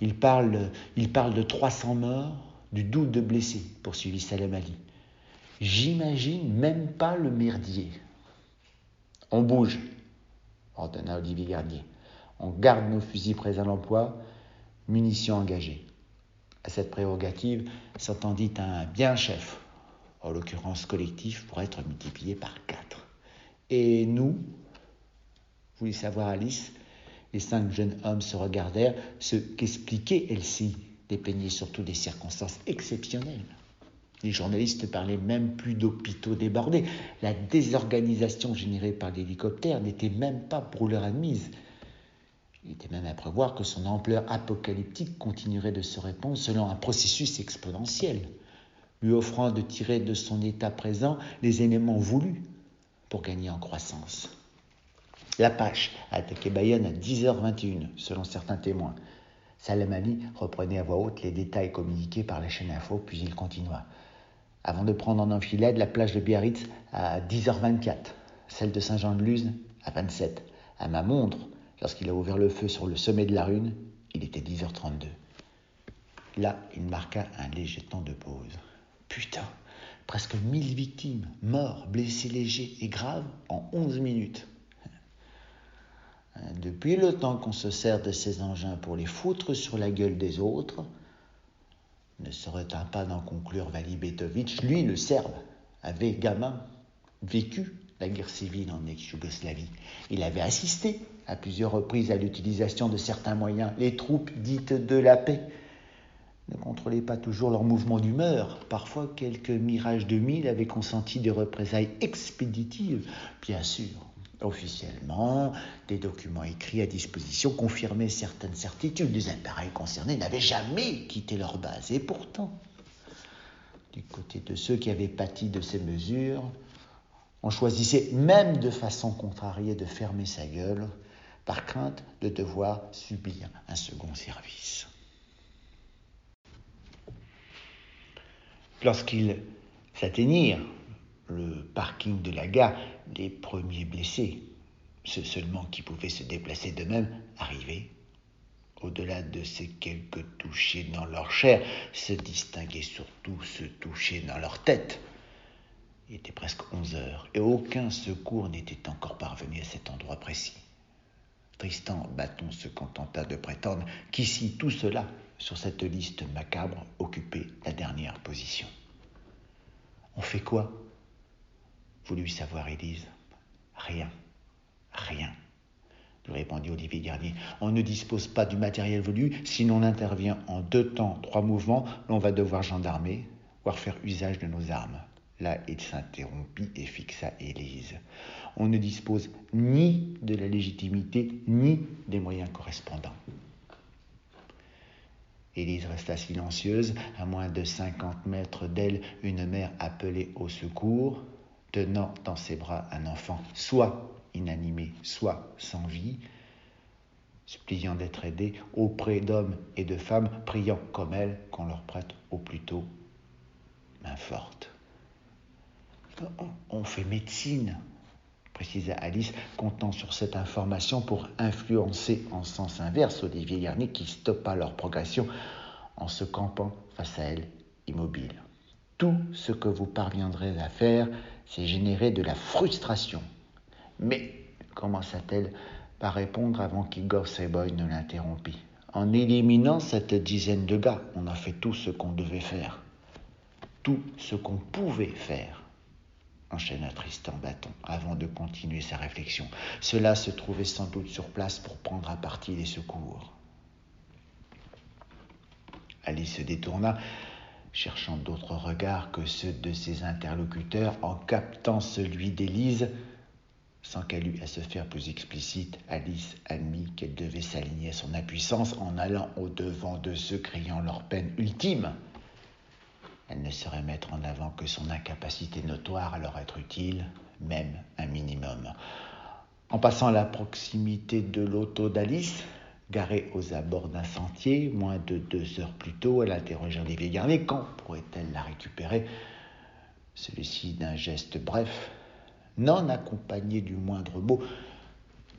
Il parle, il parle de 300 morts, du double de blessés, poursuivit Salem Ali. J'imagine même pas le merdier. On bouge, ordonna Olivier Garnier. On garde nos fusils prêts à l'emploi, munitions engagées. À cette prérogative s'entendit un bien chef en l'occurrence collectif, pour être multiplié par 4. Et nous Voulez savoir Alice Les cinq jeunes hommes se regardèrent. Ce qu'expliquait Elsie dépeignait surtout des circonstances exceptionnelles. Les journalistes parlaient même plus d'hôpitaux débordés. La désorganisation générée par l'hélicoptère n'était même pas pour leur admise. Il était même à prévoir que son ampleur apocalyptique continuerait de se répandre selon un processus exponentiel, lui offrant de tirer de son état présent les éléments voulus pour gagner en croissance. L'Apache a attaqué Bayonne à 10h21, selon certains témoins. Salamani reprenait à voix haute les détails communiqués par la chaîne info, puis il continua. Avant de prendre en enfilade la plage de Biarritz à 10h24, celle de Saint-Jean-de-Luz à 27. À ma montre, lorsqu'il a ouvert le feu sur le sommet de la rune, il était 10h32. Là, il marqua un léger temps de pause. Putain, presque 1000 victimes, morts, blessés légers et graves en 11 minutes. Depuis le temps qu'on se sert de ces engins pour les foutre sur la gueule des autres, ne serait-il pas d'en conclure Vali Betovic, lui, le Serbe, avait, gamin, vécu la guerre civile en ex-Yougoslavie. Il avait assisté à plusieurs reprises à l'utilisation de certains moyens. Les troupes dites de la paix ne contrôlaient pas toujours leur mouvement d'humeur. Parfois, quelques mirages de mille avaient consenti des représailles expéditives, bien sûr. Officiellement, des documents écrits à disposition confirmaient certaines certitudes. Les appareils concernés n'avaient jamais quitté leur base. Et pourtant, du côté de ceux qui avaient pâti de ces mesures, on choisissait même de façon contrariée de fermer sa gueule par crainte de devoir subir un second service. Lorsqu'ils s'atteignirent le parking de la gare, les premiers blessés, ceux seulement qui pouvaient se déplacer d'eux-mêmes, arrivaient. Au-delà de ces quelques touchés dans leur chair, se distinguaient surtout ceux touchés dans leur tête. Il était presque onze heures et aucun secours n'était encore parvenu à cet endroit précis. Tristan Bâton se contenta de prétendre qu'ici tout cela, sur cette liste macabre, occupait la dernière position. On fait quoi? Voulut savoir Élise? Rien, rien, lui répondit Olivier Garnier. On ne dispose pas du matériel voulu, si l'on intervient en deux temps, trois mouvements, l'on va devoir gendarmer, voire faire usage de nos armes. Là, il s'interrompit et fixa Élise. On ne dispose ni de la légitimité, ni des moyens correspondants. Élise resta silencieuse. À moins de cinquante mètres d'elle, une mère appelait au secours tenant dans ses bras un enfant, soit inanimé, soit sans vie, suppliant d'être aidé auprès d'hommes et de femmes, priant comme elle qu'on leur prête au plus tôt main forte. On fait médecine, précisa Alice, comptant sur cette information pour influencer en sens inverse Olivier Garnier qui stoppa leur progression en se campant face à elle, immobile. Tout ce que vous parviendrez à faire, c'est générer de la frustration. Mais, commença-t-elle par répondre avant qu'Igor Seboy ne l'interrompît. En éliminant cette dizaine de gars, on a fait tout ce qu'on devait faire. Tout ce qu'on pouvait faire enchaîna Tristan Bâton avant de continuer sa réflexion. Cela se trouvait sans doute sur place pour prendre à partie les secours. Alice se détourna cherchant d'autres regards que ceux de ses interlocuteurs, en captant celui d'Élise, sans qu'elle eût à se faire plus explicite, Alice admit qu'elle devait s'aligner à son impuissance en allant au-devant de ceux criant leur peine ultime. Elle ne saurait mettre en avant que son incapacité notoire à leur être utile, même un minimum. En passant à la proximité de l'auto d'Alice, Garée aux abords d'un sentier, moins de deux heures plus tôt, elle interrogea Olivier Garnier. Quand pourrait-elle la récupérer? Celui-ci, d'un geste bref, non accompagné du moindre mot,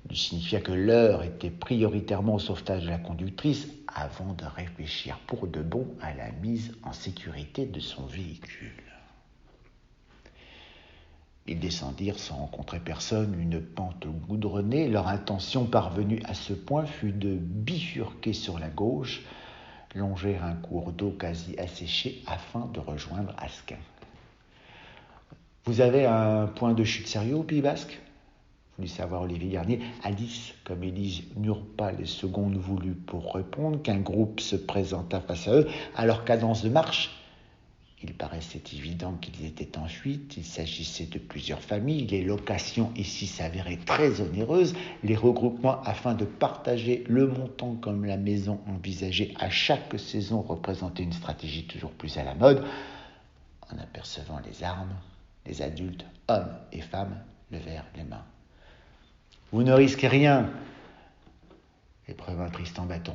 lui signifia que l'heure était prioritairement au sauvetage de la conductrice avant de réfléchir pour de bon à la mise en sécurité de son véhicule. Ils descendirent sans rencontrer personne une pente goudronnée. Leur intention parvenue à ce point fut de bifurquer sur la gauche, longer un cours d'eau quasi asséché afin de rejoindre Asquin. Vous avez un point de chute sérieux au Pays Basque? Voulu savoir Olivier Garnier. Alice, comme Élise, n'eurent pas les secondes voulues pour répondre qu'un groupe se présenta face à eux. À leur cadence de marche, il paraissait évident qu'ils étaient en fuite, il s'agissait de plusieurs familles, les locations ici s'avéraient très onéreuses, les regroupements afin de partager le montant comme la maison envisagée à chaque saison représentaient une stratégie toujours plus à la mode. En apercevant les armes, les adultes, hommes et femmes, levèrent les mains. Vous ne risquez rien, éprouva Tristan Bâton.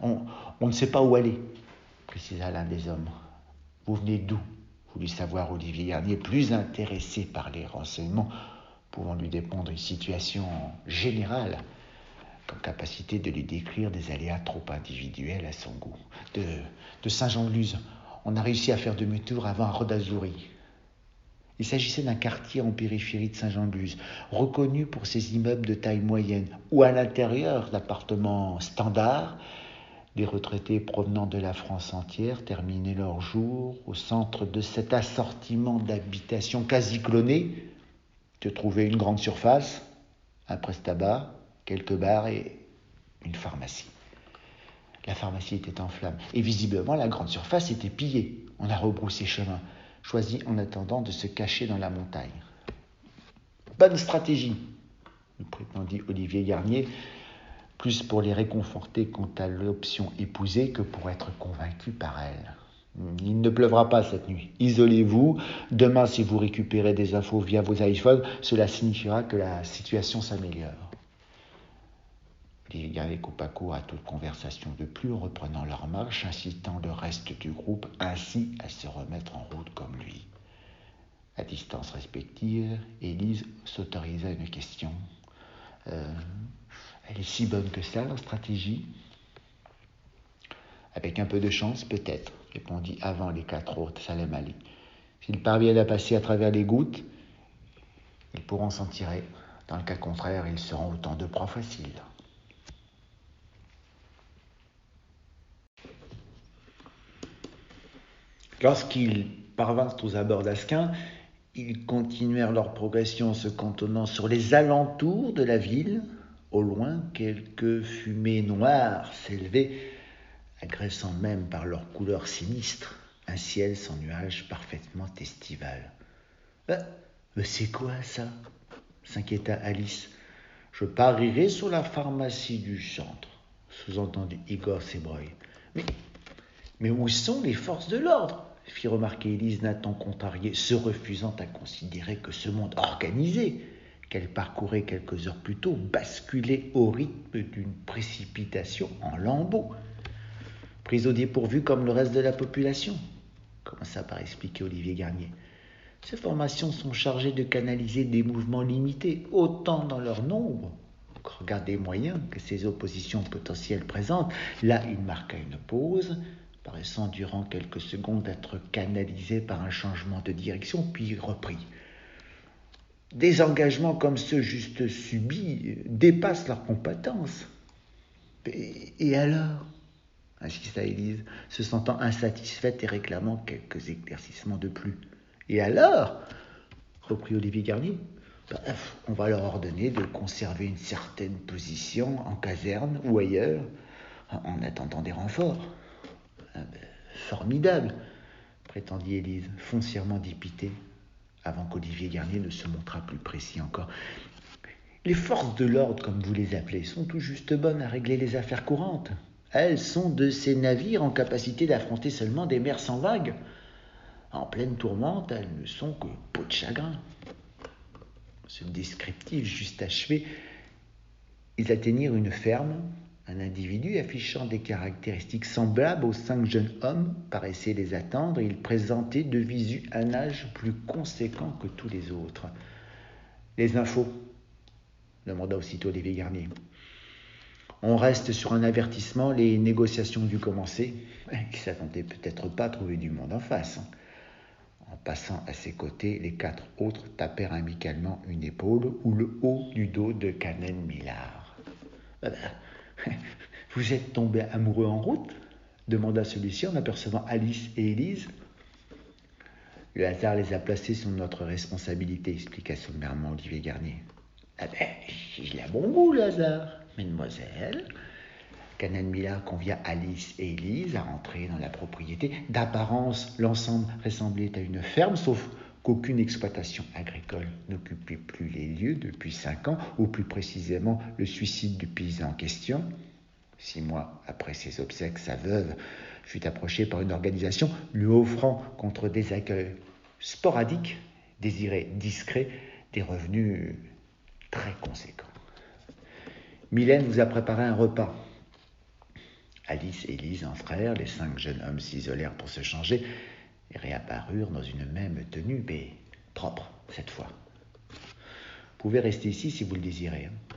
On, on ne sait pas où aller, précisa l'un des hommes. Vous venez d'où? Voulut savoir Olivier Garnier, plus intéressé par les renseignements pouvant lui dépendre une situation générale qu'en capacité de lui décrire des aléas trop individuels à son goût. De, de Saint-Jean-de-Luz, on a réussi à faire demi-tour avant Rodazuri. Il s'agissait d'un quartier en périphérie de Saint-Jean-de-Luz, reconnu pour ses immeubles de taille moyenne, ou à l'intérieur d'appartements standards, des retraités provenant de la France entière terminaient leur jour au centre de cet assortiment d'habitations quasi clonées. Tu trouvais une grande surface, un presse-tabac, quelques bars et une pharmacie. La pharmacie était en flammes et visiblement la grande surface était pillée. On a rebroussé chemin, choisi en attendant de se cacher dans la montagne. Bonne stratégie, nous prétendit Olivier Garnier, plus pour les réconforter quant à l'option épousée que pour être convaincu par elle. Il ne pleuvra pas cette nuit. Isolez-vous. Demain, si vous récupérez des infos via vos iPhones, cela signifiera que la situation s'améliore. Les gars coupa court à toute conversation de plus, reprenant leur marche, incitant le reste du groupe ainsi à se remettre en route comme lui. À distance respective, Élise s'autorisa une question. Euh, elle est si bonne que ça, leur stratégie? Avec un peu de chance, peut-être, répondit avant les quatre autres Salem Ali. S'ils parviennent à passer à travers les gouttes, ils pourront s'en tirer. Dans le cas contraire, ils seront autant de proies faciles. Lorsqu'ils parvinrent aux abords d'Asquin, ils continuèrent leur progression en se cantonnant sur les alentours de la ville, au loin, quelques fumées noires s'élevaient, agressant même par leur couleur sinistre un ciel sans nuages parfaitement estival. Euh, mais c'est quoi ça? s'inquiéta Alice. Je parierai sur la pharmacie du centre, sous-entendu Igor Sebroy. Mais, mais où sont les forces de l'ordre? Fit remarquer Élise Nathan contrarié, se refusant à considérer que ce monde organisé qu'elle parcourait quelques heures plus tôt basculait au rythme d'une précipitation en lambeaux, prise au dépourvu comme le reste de la population. Commença par expliquer Olivier Garnier. Ces formations sont chargées de canaliser des mouvements limités, autant dans leur nombre regard des moyens que ces oppositions potentielles présentent. Là, il marqua une pause, paraissant durant quelques secondes être canalisé par un changement de direction, puis reprit. Des engagements comme ceux juste subis dépassent leurs compétences. Et, alors insista Élise, se sentant insatisfaite et réclamant quelques éclaircissements de plus. Et alors reprit Olivier Garnier. On va leur ordonner de conserver une certaine position en caserne ou ailleurs en attendant des renforts. Ah ben, formidable, prétendit Élise, foncièrement dépitée avant qu'Olivier Garnier ne se montrât plus précis encore. Les forces de l'ordre, comme vous les appelez, sont tout juste bonnes à régler les affaires courantes. Elles sont de ces navires en capacité d'affronter seulement des mers sans vagues. En pleine tourmente, elles ne sont que peau de chagrin. Ce descriptif juste achevé, ils atteignirent une ferme un individu affichant des caractéristiques semblables aux cinq jeunes hommes paraissait les attendre il présentait de visu un âge plus conséquent que tous les autres. Les infos demanda aussitôt Olivier Garnier. On reste sur un avertissement, les négociations dû commencer. Qui s'attendait peut-être pas à trouver du monde en face. En passant à ses côtés, les quatre autres tapèrent amicalement une épaule ou le haut du dos de Canen Millard. Vous êtes tombé amoureux en route demanda celui-ci en apercevant Alice et Élise. Le hasard les a placés sous notre responsabilité, expliqua sommairement Olivier Garnier. Ah ben, il a bon goût, le hasard. Mademoiselle, Canan Mila convia Alice et Élise à entrer dans la propriété. D'apparence, l'ensemble ressemblait à une ferme, sauf qu'aucune exploitation agricole n'occupait plus les lieux depuis cinq ans, ou plus précisément le suicide du paysan en question. Six mois après ses obsèques, sa veuve fut approchée par une organisation lui offrant, contre des accueils sporadiques, désirés discrets, des revenus très conséquents. Mylène vous a préparé un repas. Alice, Élise, un frère, les cinq jeunes hommes s'isolèrent pour se changer et réapparurent dans une même tenue, mais propre cette fois. Vous pouvez rester ici si vous le désirez. Hein.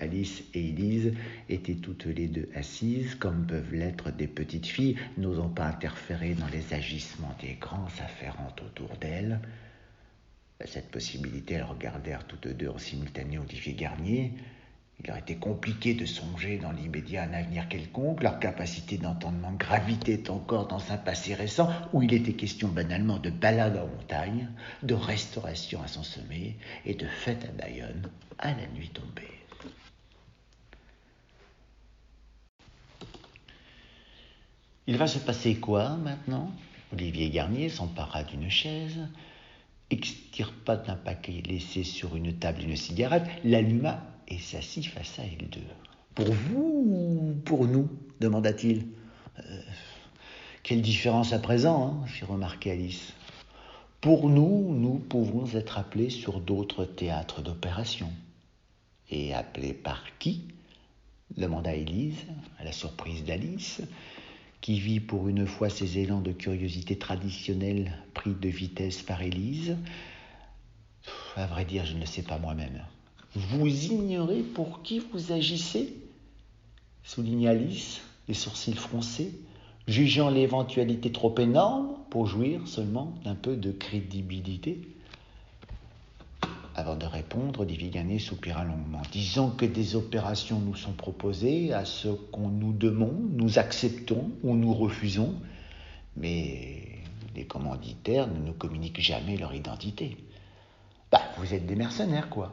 Alice et Élise étaient toutes les deux assises, comme peuvent l'être des petites filles, n'osant pas interférer dans les agissements des grands s'afférant autour d'elles. Cette possibilité, elles regardèrent toutes deux en simultané Olivier Garnier, il aurait été compliqué de songer dans l'immédiat un avenir quelconque. Leur capacité d'entendement gravitait encore dans un passé récent où il était question banalement de balade en montagne, de restauration à son sommet et de fête à Bayonne à la nuit tombée. Il va se passer quoi maintenant? Olivier Garnier s'empara d'une chaise, extirpa d'un paquet laissé sur une table une cigarette, l'alluma et s'assit face à elle deux. Pour vous ou pour nous demanda-t-il. Euh, quelle différence à présent hein fit remarquer Alice. Pour nous, nous pouvons être appelés sur d'autres théâtres d'opération. Et appelés par qui demanda Élise, à la surprise d'Alice, qui vit pour une fois ses élans de curiosité traditionnelle pris de vitesse par Élise. À vrai dire, je ne sais pas moi-même. Vous ignorez pour qui vous agissez souligna Alice, les sourcils froncés, jugeant l'éventualité trop énorme pour jouir seulement d'un peu de crédibilité. Avant de répondre, Olivier Ganet soupira longuement. Disons que des opérations nous sont proposées, à ce qu'on nous demande, nous acceptons ou nous refusons, mais les commanditaires ne nous communiquent jamais leur identité. Bah, vous êtes des mercenaires, quoi.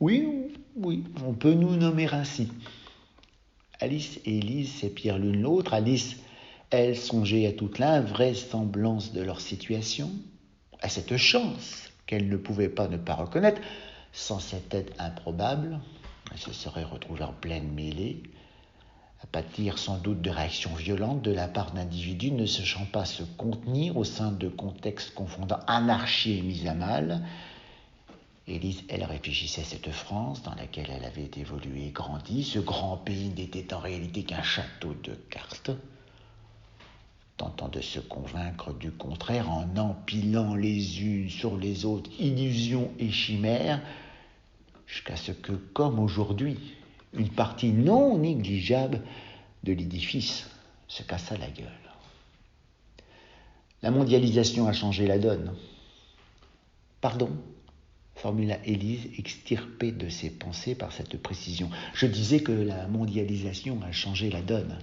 Oui, oui, on peut nous nommer ainsi. Alice et Élise s'épierent l'une l'autre. Alice, elle, songeait à toute l'invraisemblance de leur situation, à cette chance qu'elle ne pouvait pas ne pas reconnaître. Sans cette aide improbable, elle se serait retrouvée en pleine mêlée, à pâtir sans doute de réactions violentes de la part d'individus ne sachant pas se contenir au sein de contextes confondant anarchie et mise à mal, Élise, elle réfléchissait à cette France dans laquelle elle avait évolué et grandi. Ce grand pays n'était en réalité qu'un château de cartes. Tentant de se convaincre du contraire en empilant les unes sur les autres illusions et chimères, jusqu'à ce que, comme aujourd'hui, une partie non négligeable de l'édifice se cassa la gueule. La mondialisation a changé la donne. Pardon formula Élise, extirpée de ses pensées par cette précision. Je disais que la mondialisation a changé la donne,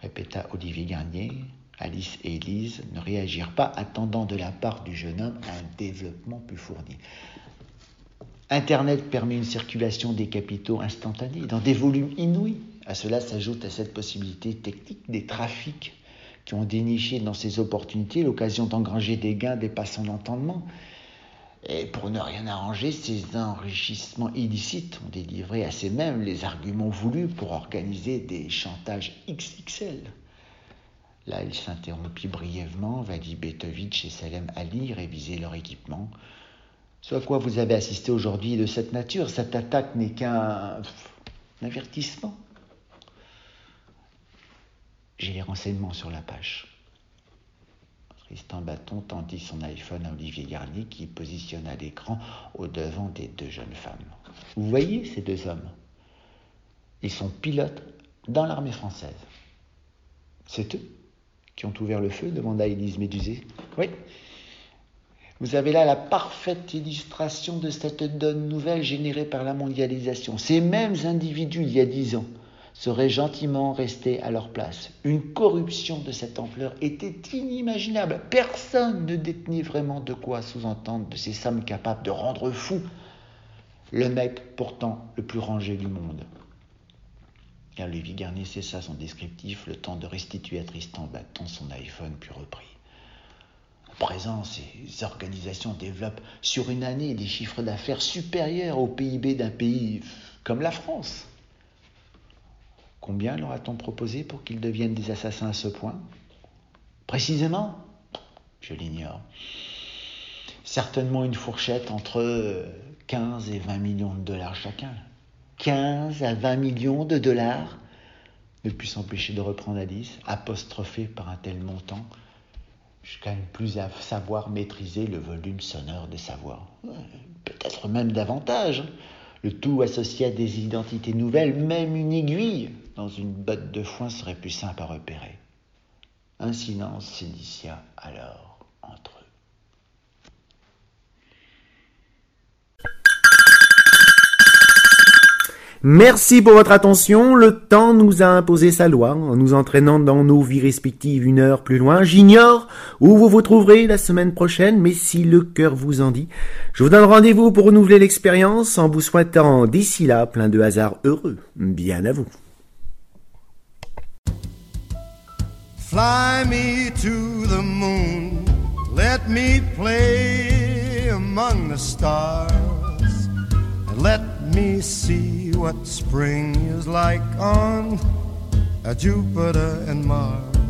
répéta Olivier Garnier. Alice et Élise ne réagirent pas, attendant de la part du jeune homme un développement plus fourni. Internet permet une circulation des capitaux instantanée dans des volumes inouïs. À cela s'ajoute à cette possibilité technique des trafics qui ont déniché dans ces opportunités l'occasion d'engranger des gains dépassant l'entendement. Et pour ne rien arranger, ces enrichissements illicites ont délivré à ces mêmes les arguments voulus pour organiser des chantages XXL. Là, il s'interrompit brièvement. Vadi Betovitch et Salem Ali révisaient leur équipement. Ce à quoi vous avez assisté aujourd'hui de cette nature, cette attaque n'est qu'un avertissement. J'ai les renseignements sur la page. Tristan Bâton tendit son iPhone à Olivier Garnier qui positionna l'écran au devant des deux jeunes femmes. Vous voyez ces deux hommes? Ils sont pilotes dans l'armée française. C'est eux qui ont ouvert le feu demanda Élise Médusé. Oui. Vous avez là la parfaite illustration de cette donne nouvelle générée par la mondialisation. Ces mêmes individus, il y a dix ans, seraient gentiment restés à leur place. Une corruption de cette ampleur était inimaginable. Personne ne détenait vraiment de quoi sous-entendre de ces sommes capables de rendre fou Le mec pourtant le plus rangé du monde. Et Olivier Garnier cessa son descriptif, le temps de restituer à Tristan Bâton son iPhone puis repris. À présent, ces organisations développent sur une année des chiffres d'affaires supérieurs au PIB d'un pays comme la France. Combien leur a-t-on proposé pour qu'ils deviennent des assassins à ce point? Précisément Je l'ignore. Certainement une fourchette entre 15 et 20 millions de dollars chacun. 15 à 20 millions de dollars Ne puis s'empêcher de reprendre Alice, apostrophé par un tel montant. Je gagne plus à savoir maîtriser le volume sonore de sa voix. Peut-être même davantage. Le tout associé à des identités nouvelles, même une aiguille une botte de foin serait plus simple à repérer. Un silence s'initia alors entre eux. Merci pour votre attention. Le temps nous a imposé sa loi en nous entraînant dans nos vies respectives une heure plus loin. J'ignore où vous vous trouverez la semaine prochaine, mais si le cœur vous en dit, je vous donne rendez-vous pour renouveler l'expérience en vous souhaitant d'ici là plein de hasards heureux. Bien à vous. Fly me to the moon, let me play among the stars, and let me see what spring is like on a Jupiter and Mars.